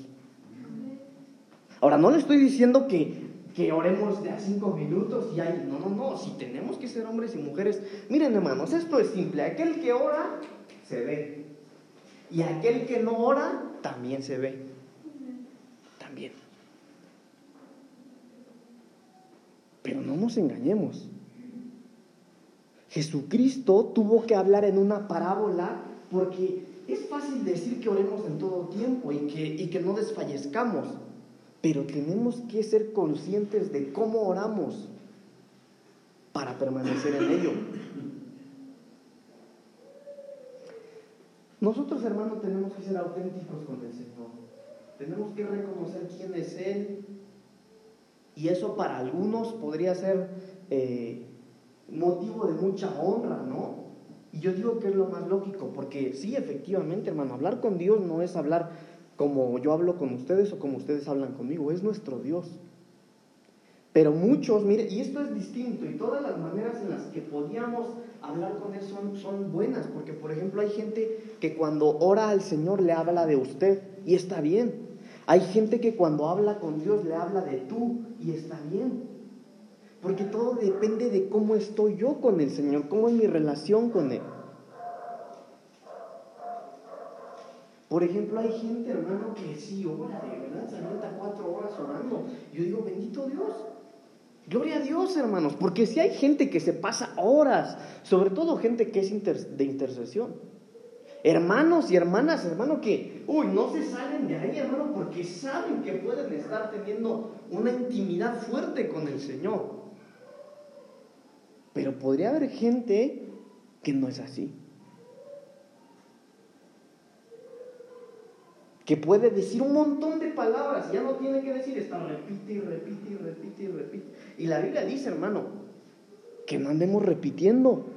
Ahora, no le estoy diciendo que, que oremos de a cinco minutos y hay. No, no, no. Si tenemos que ser hombres y mujeres. Miren, hermanos, esto es simple. Aquel que ora, se ve. Y aquel que no ora, también se ve. También. Pero no nos engañemos. Jesucristo tuvo que hablar en una parábola porque es fácil decir que oremos en todo tiempo y que, y que no desfallezcamos, pero tenemos que ser conscientes de cómo oramos para permanecer en ello. Nosotros, hermanos, tenemos que ser auténticos con el Señor. Tenemos que reconocer quién es Él. Y eso para algunos podría ser eh, motivo de mucha honra, ¿no? Y yo digo que es lo más lógico, porque sí, efectivamente, hermano, hablar con Dios no es hablar como yo hablo con ustedes o como ustedes hablan conmigo, es nuestro Dios. Pero muchos, mire, y esto es distinto, y todas las maneras en las que podíamos hablar con Él son, son buenas, porque por ejemplo hay gente que cuando ora al Señor le habla de usted, y está bien. Hay gente que cuando habla con Dios le habla de tú, y está bien. Porque todo depende de cómo estoy yo con el Señor, cómo es mi relación con Él. Por ejemplo, hay gente, hermano, que sí ora, de verdad, se avienta cuatro horas orando. Yo digo, bendito Dios. Gloria a Dios, hermanos, porque si hay gente que se pasa horas, sobre todo gente que es de intercesión. Hermanos y hermanas, hermano, que, uy, no se salen de ahí, hermano, porque saben que pueden estar teniendo una intimidad fuerte con el Señor. Pero podría haber gente que no es así. Que puede decir un montón de palabras, ya no tiene que decir, está repite y repite y repite y repite. Y la Biblia dice, hermano, que no andemos repitiendo.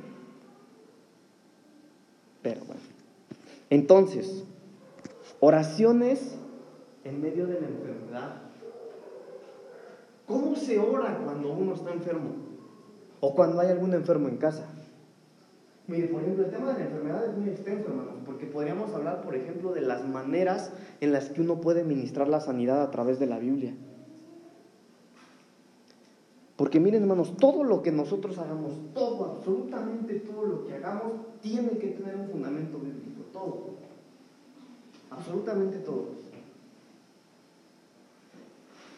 Pero bueno. Entonces, oraciones en medio de la enfermedad. ¿Cómo se ora cuando uno está enfermo? O cuando hay algún enfermo en casa. Mire, por ejemplo, el tema de la enfermedad es muy extenso, hermanos, porque podríamos hablar, por ejemplo, de las maneras en las que uno puede ministrar la sanidad a través de la Biblia. Porque miren, hermanos, todo lo que nosotros hagamos, todo, absolutamente todo lo que hagamos, tiene que tener un fundamento bíblico, todo. Absolutamente todo.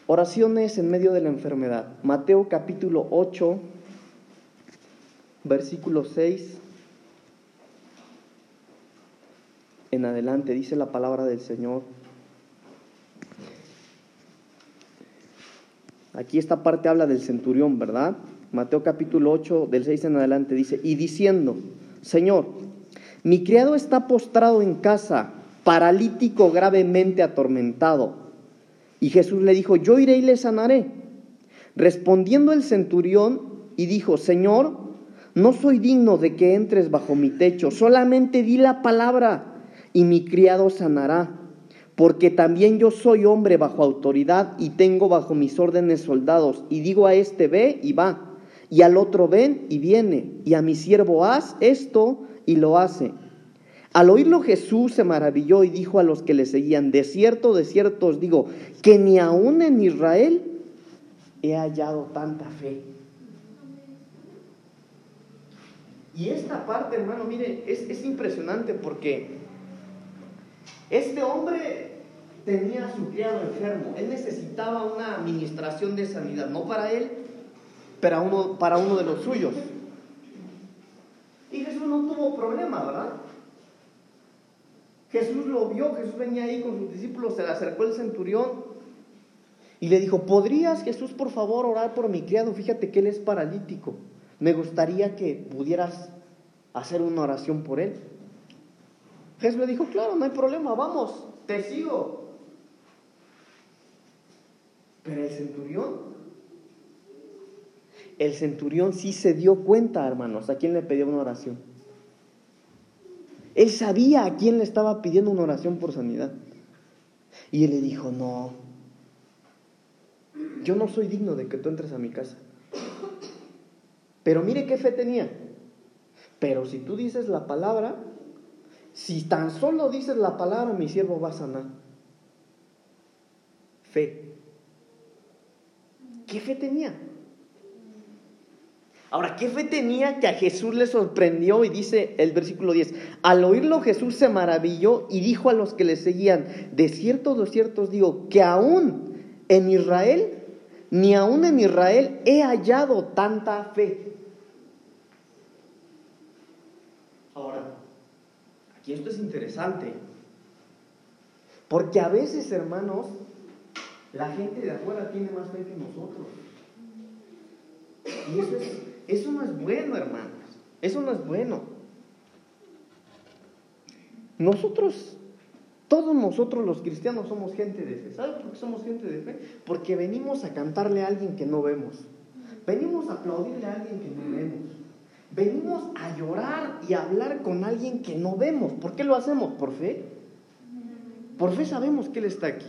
Oraciones en medio de la enfermedad. Mateo capítulo 8, versículo 6 en adelante, dice la palabra del Señor. Aquí esta parte habla del centurión, ¿verdad? Mateo capítulo 8, del 6 en adelante, dice, y diciendo, Señor, mi criado está postrado en casa, paralítico gravemente atormentado. Y Jesús le dijo, yo iré y le sanaré. Respondiendo el centurión y dijo, Señor, no soy digno de que entres bajo mi techo, solamente di la palabra y mi criado sanará, porque también yo soy hombre bajo autoridad y tengo bajo mis órdenes soldados, y digo a este ve y va, y al otro ven y viene, y a mi siervo haz esto y lo hace. Al oírlo Jesús se maravilló y dijo a los que le seguían, de cierto, de cierto os digo, que ni aún en Israel he hallado tanta fe. Y esta parte, hermano, mire, es, es impresionante porque este hombre tenía a su criado enfermo, él necesitaba una administración de sanidad, no para él, pero uno, para uno de los suyos. Y Jesús no tuvo problema, ¿verdad? Jesús lo vio, Jesús venía ahí con sus discípulos, se le acercó el centurión y le dijo, ¿podrías Jesús por favor orar por mi criado? Fíjate que él es paralítico. Me gustaría que pudieras hacer una oración por él. Jesús le dijo, claro, no hay problema, vamos, te sigo. Pero el centurión, el centurión sí se dio cuenta, hermanos, a quién le pedía una oración. Él sabía a quién le estaba pidiendo una oración por sanidad. Y él le dijo, no, yo no soy digno de que tú entres a mi casa. Pero mire qué fe tenía. Pero si tú dices la palabra, si tan solo dices la palabra, mi siervo va a sanar. Fe. ¿Qué fe tenía? Ahora, ¿qué fe tenía que a Jesús le sorprendió? Y dice el versículo 10, al oírlo Jesús se maravilló y dijo a los que le seguían, de cierto, de cierto os digo, que aún en Israel, ni aún en Israel he hallado tanta fe. Ahora, aquí esto es interesante, porque a veces, hermanos, la gente de afuera tiene más fe que nosotros. Y eso, es, eso no es bueno, hermanos. Eso no es bueno. Nosotros, todos nosotros los cristianos somos gente de fe. ¿Sabe por qué somos gente de fe? Porque venimos a cantarle a alguien que no vemos. Venimos a aplaudirle a alguien que no vemos. Venimos a llorar y a hablar con alguien que no vemos. ¿Por qué lo hacemos? ¿Por fe? Por fe sabemos que Él está aquí.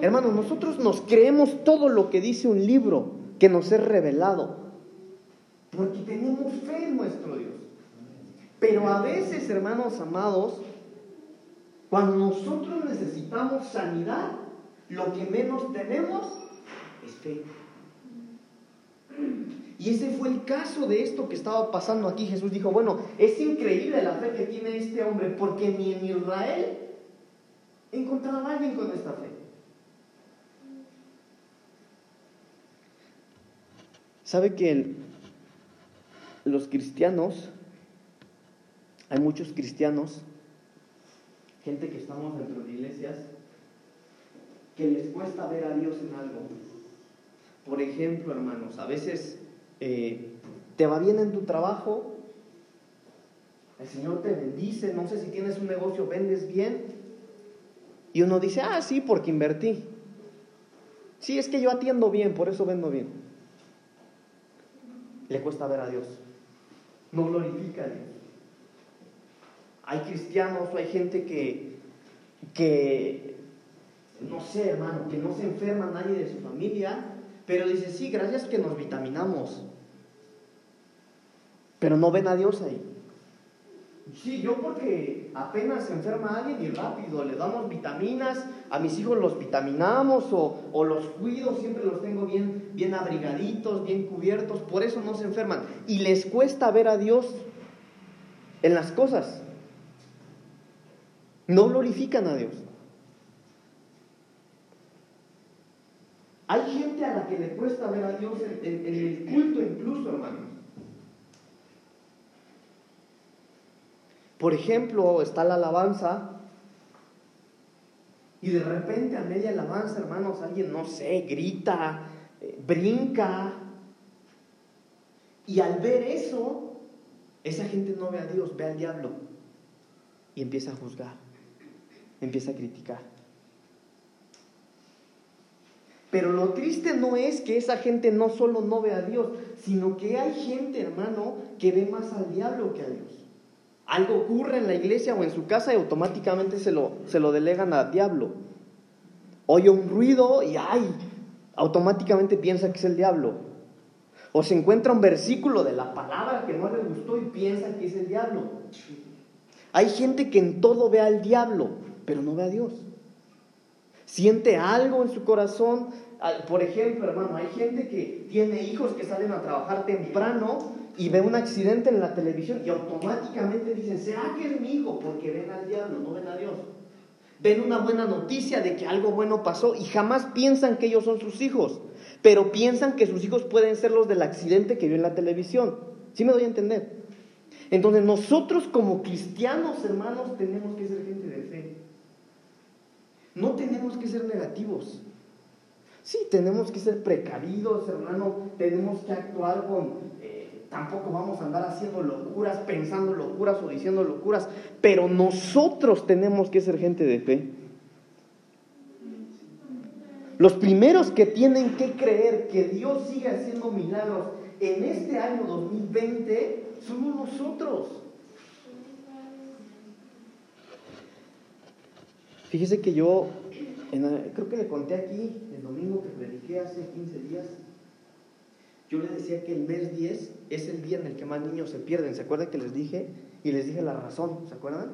Hermanos, nosotros nos creemos todo lo que dice un libro que nos es revelado. Porque tenemos fe en nuestro Dios. Pero a veces, hermanos amados, cuando nosotros necesitamos sanidad, lo que menos tenemos es fe. Y ese fue el caso de esto que estaba pasando aquí. Jesús dijo, bueno, es increíble la fe que tiene este hombre, porque ni en Israel encontraba a alguien con esta fe. ¿Sabe que los cristianos, hay muchos cristianos, gente que estamos dentro de iglesias, que les cuesta ver a Dios en algo? Por ejemplo, hermanos, a veces eh, te va bien en tu trabajo, el Señor te bendice, no sé si tienes un negocio, vendes bien, y uno dice, ah, sí, porque invertí. Sí, es que yo atiendo bien, por eso vendo bien le cuesta ver a Dios. No glorifica a Dios. Hay cristianos hay gente que, que, no sé, hermano, que no se enferma nadie de su familia, pero dice, sí, gracias que nos vitaminamos. Pero no ven a Dios ahí. Sí, yo porque apenas se enferma alguien y rápido le damos vitaminas, a mis hijos los vitaminamos o, los cuido, siempre los tengo bien, bien abrigaditos, bien cubiertos, por eso no se enferman. Y les cuesta ver a Dios en las cosas. No glorifican a Dios. Hay gente a la que le cuesta ver a Dios en, en el culto incluso, hermanos. Por ejemplo, está la alabanza y de repente a media alabanza, hermanos, alguien, no sé, grita, eh, brinca. Y al ver eso, esa gente no ve a Dios, ve al diablo. Y empieza a juzgar, empieza a criticar. Pero lo triste no es que esa gente no solo no ve a Dios, sino que hay gente, hermano, que ve más al diablo que a Dios. Algo ocurre en la iglesia o en su casa y automáticamente se lo, se lo delegan al diablo. Oye un ruido y ¡ay! Automáticamente piensa que es el diablo. O se encuentra un versículo de la palabra que no le gustó y piensa que es el diablo. Hay gente que en todo ve al diablo, pero no ve a Dios. Siente algo en su corazón. Por ejemplo, hermano, hay gente que tiene hijos que salen a trabajar temprano y ve un accidente en la televisión y automáticamente dicen, ¿será que es mi hijo? Porque ven al diablo, no ven a Dios. Ven una buena noticia de que algo bueno pasó y jamás piensan que ellos son sus hijos, pero piensan que sus hijos pueden ser los del accidente que vio en la televisión. ¿Sí me doy a entender? Entonces nosotros como cristianos, hermanos, tenemos que ser gente de fe. No tenemos que ser negativos. Sí, tenemos que ser precavidos, hermano. Tenemos que actuar con... Eh, tampoco vamos a andar haciendo locuras, pensando locuras o diciendo locuras, pero nosotros tenemos que ser gente de fe. Los primeros que tienen que creer que Dios sigue haciendo milagros en este año 2020 somos nosotros. Fíjese que yo, creo que le conté aquí el domingo que prediqué hace 15 días, yo les decía que el mes 10 es el día en el que más niños se pierden. ¿Se acuerdan que les dije? Y les dije la razón, ¿se acuerdan?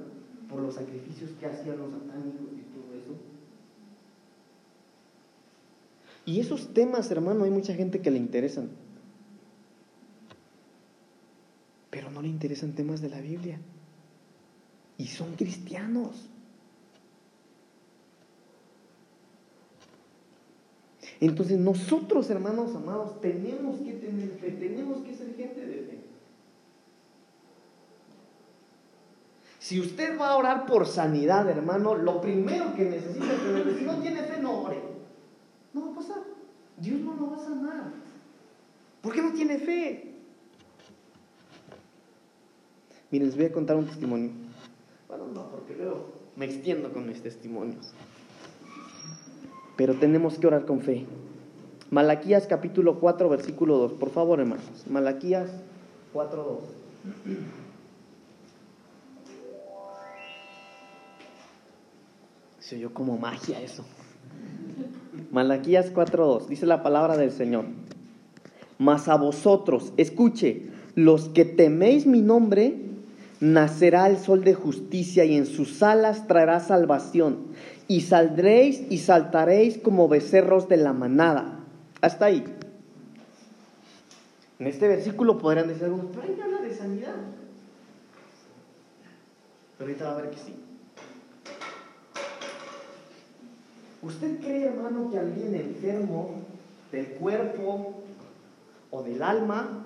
Por los sacrificios que hacían los satánicos y todo eso. Y esos temas, hermano, hay mucha gente que le interesan. Pero no le interesan temas de la Biblia. Y son cristianos. Entonces nosotros, hermanos amados, tenemos que tener fe, tenemos que ser gente de fe. Si usted va a orar por sanidad, hermano, lo primero que necesita tener, si no tiene fe, no ore. No va a pasar. Dios no lo va a sanar. ¿Por qué no tiene fe? Miren, les voy a contar un testimonio. Bueno, no, porque luego me extiendo con mis testimonios pero tenemos que orar con fe. Malaquías capítulo 4, versículo 2. Por favor, hermanos. Malaquías 4, 2. Se oyó como magia eso. Malaquías 4.2, dice la palabra del Señor. Mas a vosotros, escuche, los que teméis mi nombre, nacerá el sol de justicia y en sus alas traerá salvación y saldréis y saltaréis como becerros de la manada. Hasta ahí. En este versículo podrían decir algunos, pero ahí habla de sanidad. Pero ahorita va a ver que sí. ¿Usted cree, hermano, que alguien enfermo del cuerpo o del alma,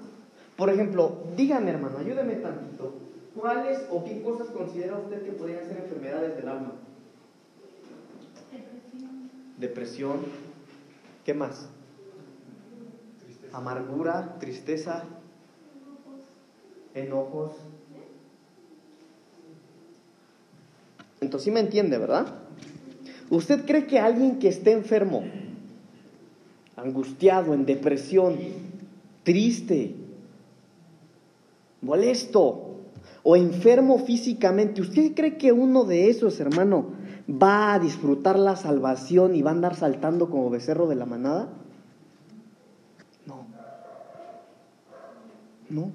por ejemplo, dígame, hermano, ayúdeme tantito, ¿cuáles o qué cosas considera usted que podrían ser enfermedades del alma? Depresión, ¿qué más? Amargura, tristeza, enojos. Entonces sí me entiende, ¿verdad? ¿Usted cree que alguien que esté enfermo, angustiado, en depresión, triste, molesto o enfermo físicamente, ¿usted cree que uno de esos, hermano, va a disfrutar la salvación y va a andar saltando como becerro de la manada? No. No.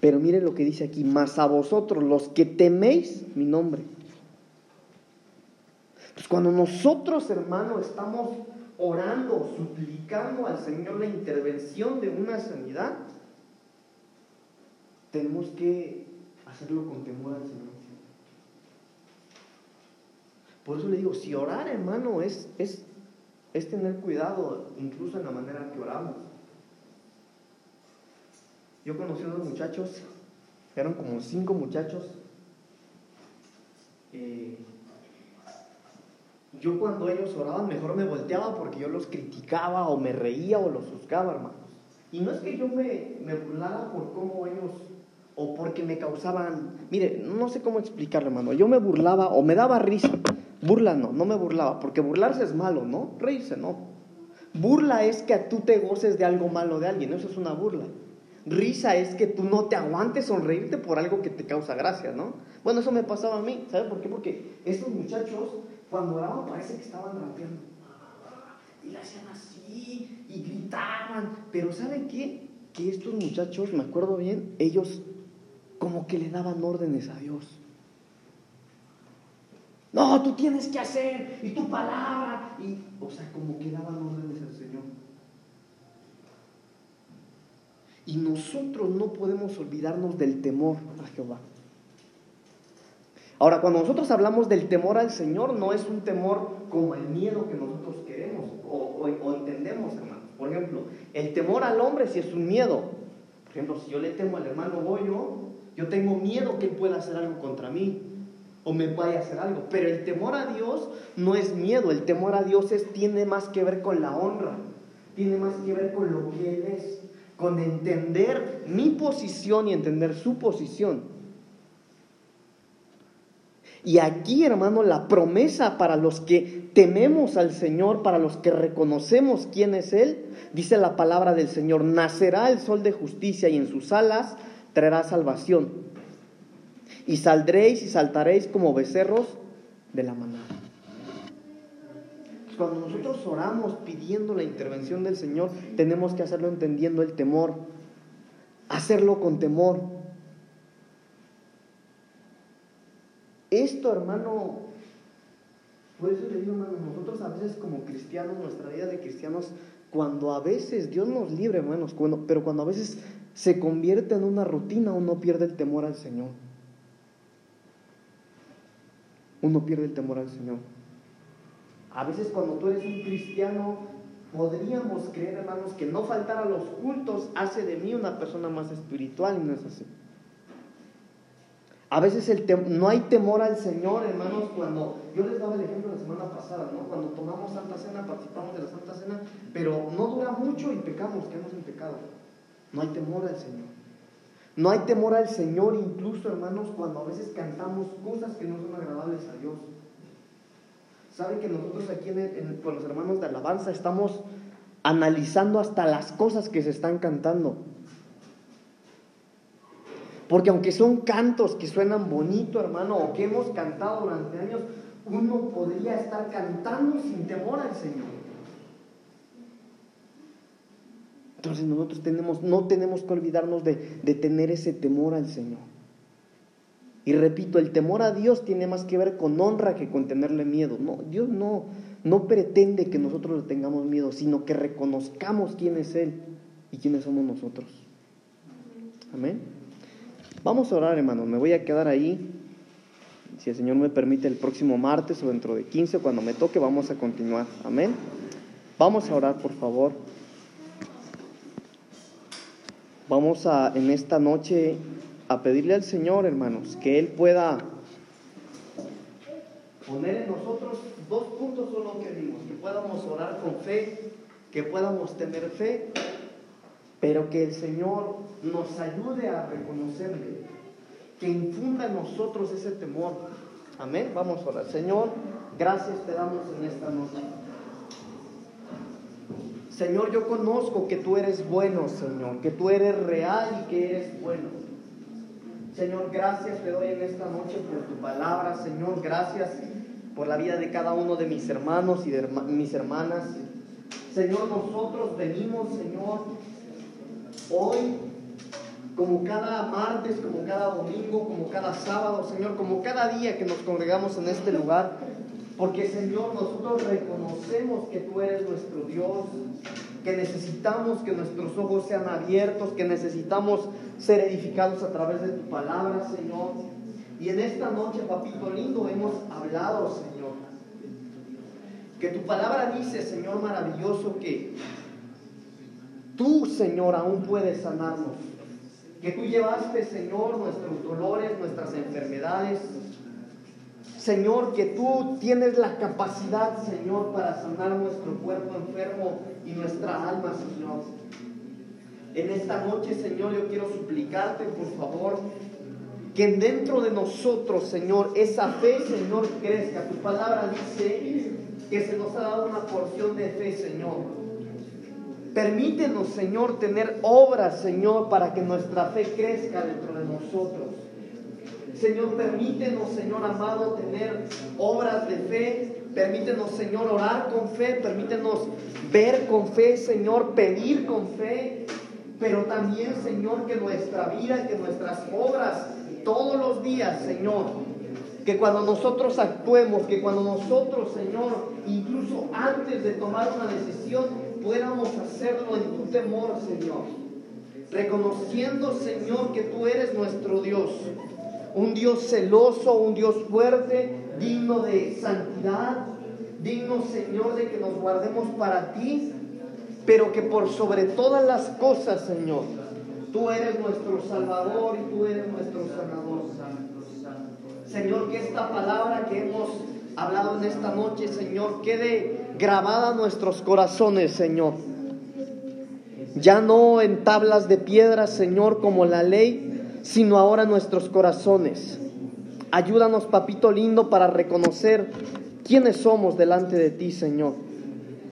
Pero mire lo que dice aquí, más a vosotros, los que teméis mi nombre. Pues cuando nosotros, hermano, estamos orando, suplicando al Señor la intervención de una sanidad, tenemos que hacerlo con temor al Señor. Por eso le digo, si orar, hermano, es, es, es tener cuidado, incluso en la manera que oramos. Yo conocí a unos muchachos, eran como cinco muchachos. Eh, yo cuando ellos oraban mejor me volteaba porque yo los criticaba o me reía o los buscaba, hermanos. Y no es que yo me, me burlara por cómo ellos o porque me causaban, mire, no sé cómo explicarlo, hermano. Yo me burlaba o me daba risa. Burla no, no me burlaba, porque burlarse es malo, ¿no? Reírse no. Burla es que tú te goces de algo malo de alguien, eso es una burla. Risa es que tú no te aguantes sonreírte por algo que te causa gracia, ¿no? Bueno, eso me pasaba a mí, ¿sabes por qué? Porque estos muchachos, cuando oraban, parece que estaban rapeando. Y le hacían así, y gritaban. Pero ¿saben qué? Que estos muchachos, me acuerdo bien, ellos como que le daban órdenes a Dios. No, tú tienes que hacer, y tu palabra, y, o sea, como que daban órdenes al Señor. Y nosotros no podemos olvidarnos del temor a Jehová. Ahora, cuando nosotros hablamos del temor al Señor, no es un temor como el miedo que nosotros queremos o, entendemos, hermano. Por ejemplo, el temor al hombre si es un miedo. Por ejemplo, si yo le temo al hermano Goyo, yo tengo miedo que él pueda hacer algo contra mí o me vaya a hacer algo. Pero el temor a Dios no es miedo, el temor a Dios es, tiene más que ver con la honra, tiene más que ver con lo que Él es con entender mi posición y entender su posición. Y aquí, hermano, la promesa para los que tememos al Señor, para los que reconocemos quién es Él, dice la palabra del Señor, nacerá el sol de justicia y en sus alas traerá salvación. Y saldréis y saltaréis como becerros de la manada. Cuando nosotros oramos pidiendo la intervención del Señor, tenemos que hacerlo entendiendo el temor, hacerlo con temor. Esto, hermano, por eso le digo, hermano, nosotros a veces como cristianos, nuestra vida de cristianos, cuando a veces, Dios nos libre, hermanos, pero cuando a veces se convierte en una rutina, uno pierde el temor al Señor. Uno pierde el temor al Señor. A veces cuando tú eres un cristiano, podríamos creer, hermanos, que no faltar a los cultos hace de mí una persona más espiritual y no es así. A veces el no hay temor al Señor, hermanos, cuando yo les daba el ejemplo la semana pasada, ¿no? Cuando tomamos Santa Cena, participamos de la Santa Cena, pero no dura mucho y pecamos, quedamos en pecado. No hay temor al Señor. No hay temor al Señor, incluso, hermanos, cuando a veces cantamos cosas que no son agradables a Dios. ¿Sabe que nosotros aquí con los hermanos de alabanza estamos analizando hasta las cosas que se están cantando? Porque aunque son cantos que suenan bonito, hermano, o que hemos cantado durante años, uno podría estar cantando sin temor al Señor. Entonces nosotros tenemos, no tenemos que olvidarnos de, de tener ese temor al Señor. Y repito, el temor a Dios tiene más que ver con honra que con tenerle miedo. No, Dios no, no pretende que nosotros le tengamos miedo, sino que reconozcamos quién es Él y quiénes somos nosotros. Amén. Vamos a orar, hermano. Me voy a quedar ahí. Si el Señor me permite, el próximo martes o dentro de 15, cuando me toque, vamos a continuar. Amén. Vamos a orar, por favor. Vamos a en esta noche a pedirle al Señor, hermanos, que Él pueda poner en nosotros dos puntos son lo que vimos, que podamos orar con fe, que podamos tener fe, pero que el Señor nos ayude a reconocerle, que infunda en nosotros ese temor. Amén. Vamos a orar. Señor, gracias te damos en esta noche. Señor, yo conozco que tú eres bueno, Señor, que tú eres real y que eres bueno. Señor, gracias te doy en esta noche por tu palabra, Señor, gracias por la vida de cada uno de mis hermanos y de mis hermanas. Señor, nosotros venimos, Señor, hoy como cada martes, como cada domingo, como cada sábado, Señor, como cada día que nos congregamos en este lugar, porque Señor, nosotros reconocemos que tú eres nuestro Dios, que necesitamos que nuestros ojos sean abiertos, que necesitamos ser edificados a través de tu palabra, Señor. Y en esta noche, papito lindo, hemos hablado, Señor. Que tu palabra dice, Señor maravilloso, que tú, Señor, aún puedes sanarnos. Que tú llevaste, Señor, nuestros dolores, nuestras enfermedades, Señor, que tú tienes la capacidad, Señor, para sanar nuestro cuerpo enfermo y nuestra alma, Señor. En esta noche, Señor, yo quiero suplicarte, por favor, que dentro de nosotros, Señor, esa fe, Señor, crezca. Tu palabra dice que se nos ha dado una porción de fe, Señor. Permítenos, Señor, tener obras, Señor, para que nuestra fe crezca dentro de nosotros. Señor, permítenos, Señor amado, tener obras de fe. Permítenos, Señor, orar con fe. Permítenos ver con fe, Señor, pedir con fe. Pero también, Señor, que nuestra vida, que nuestras obras, todos los días, Señor, que cuando nosotros actuemos, que cuando nosotros, Señor, incluso antes de tomar una decisión, podamos hacerlo en tu temor, Señor. Reconociendo, Señor, que tú eres nuestro Dios un Dios celoso, un Dios fuerte, digno de santidad, digno, Señor, de que nos guardemos para ti, pero que por sobre todas las cosas, Señor, tú eres nuestro Salvador y tú eres nuestro sanador. Señor, que esta palabra que hemos hablado en esta noche, Señor, quede grabada en nuestros corazones, Señor. Ya no en tablas de piedra, Señor, como la ley, sino ahora nuestros corazones. Ayúdanos, papito lindo, para reconocer quiénes somos delante de ti, Señor.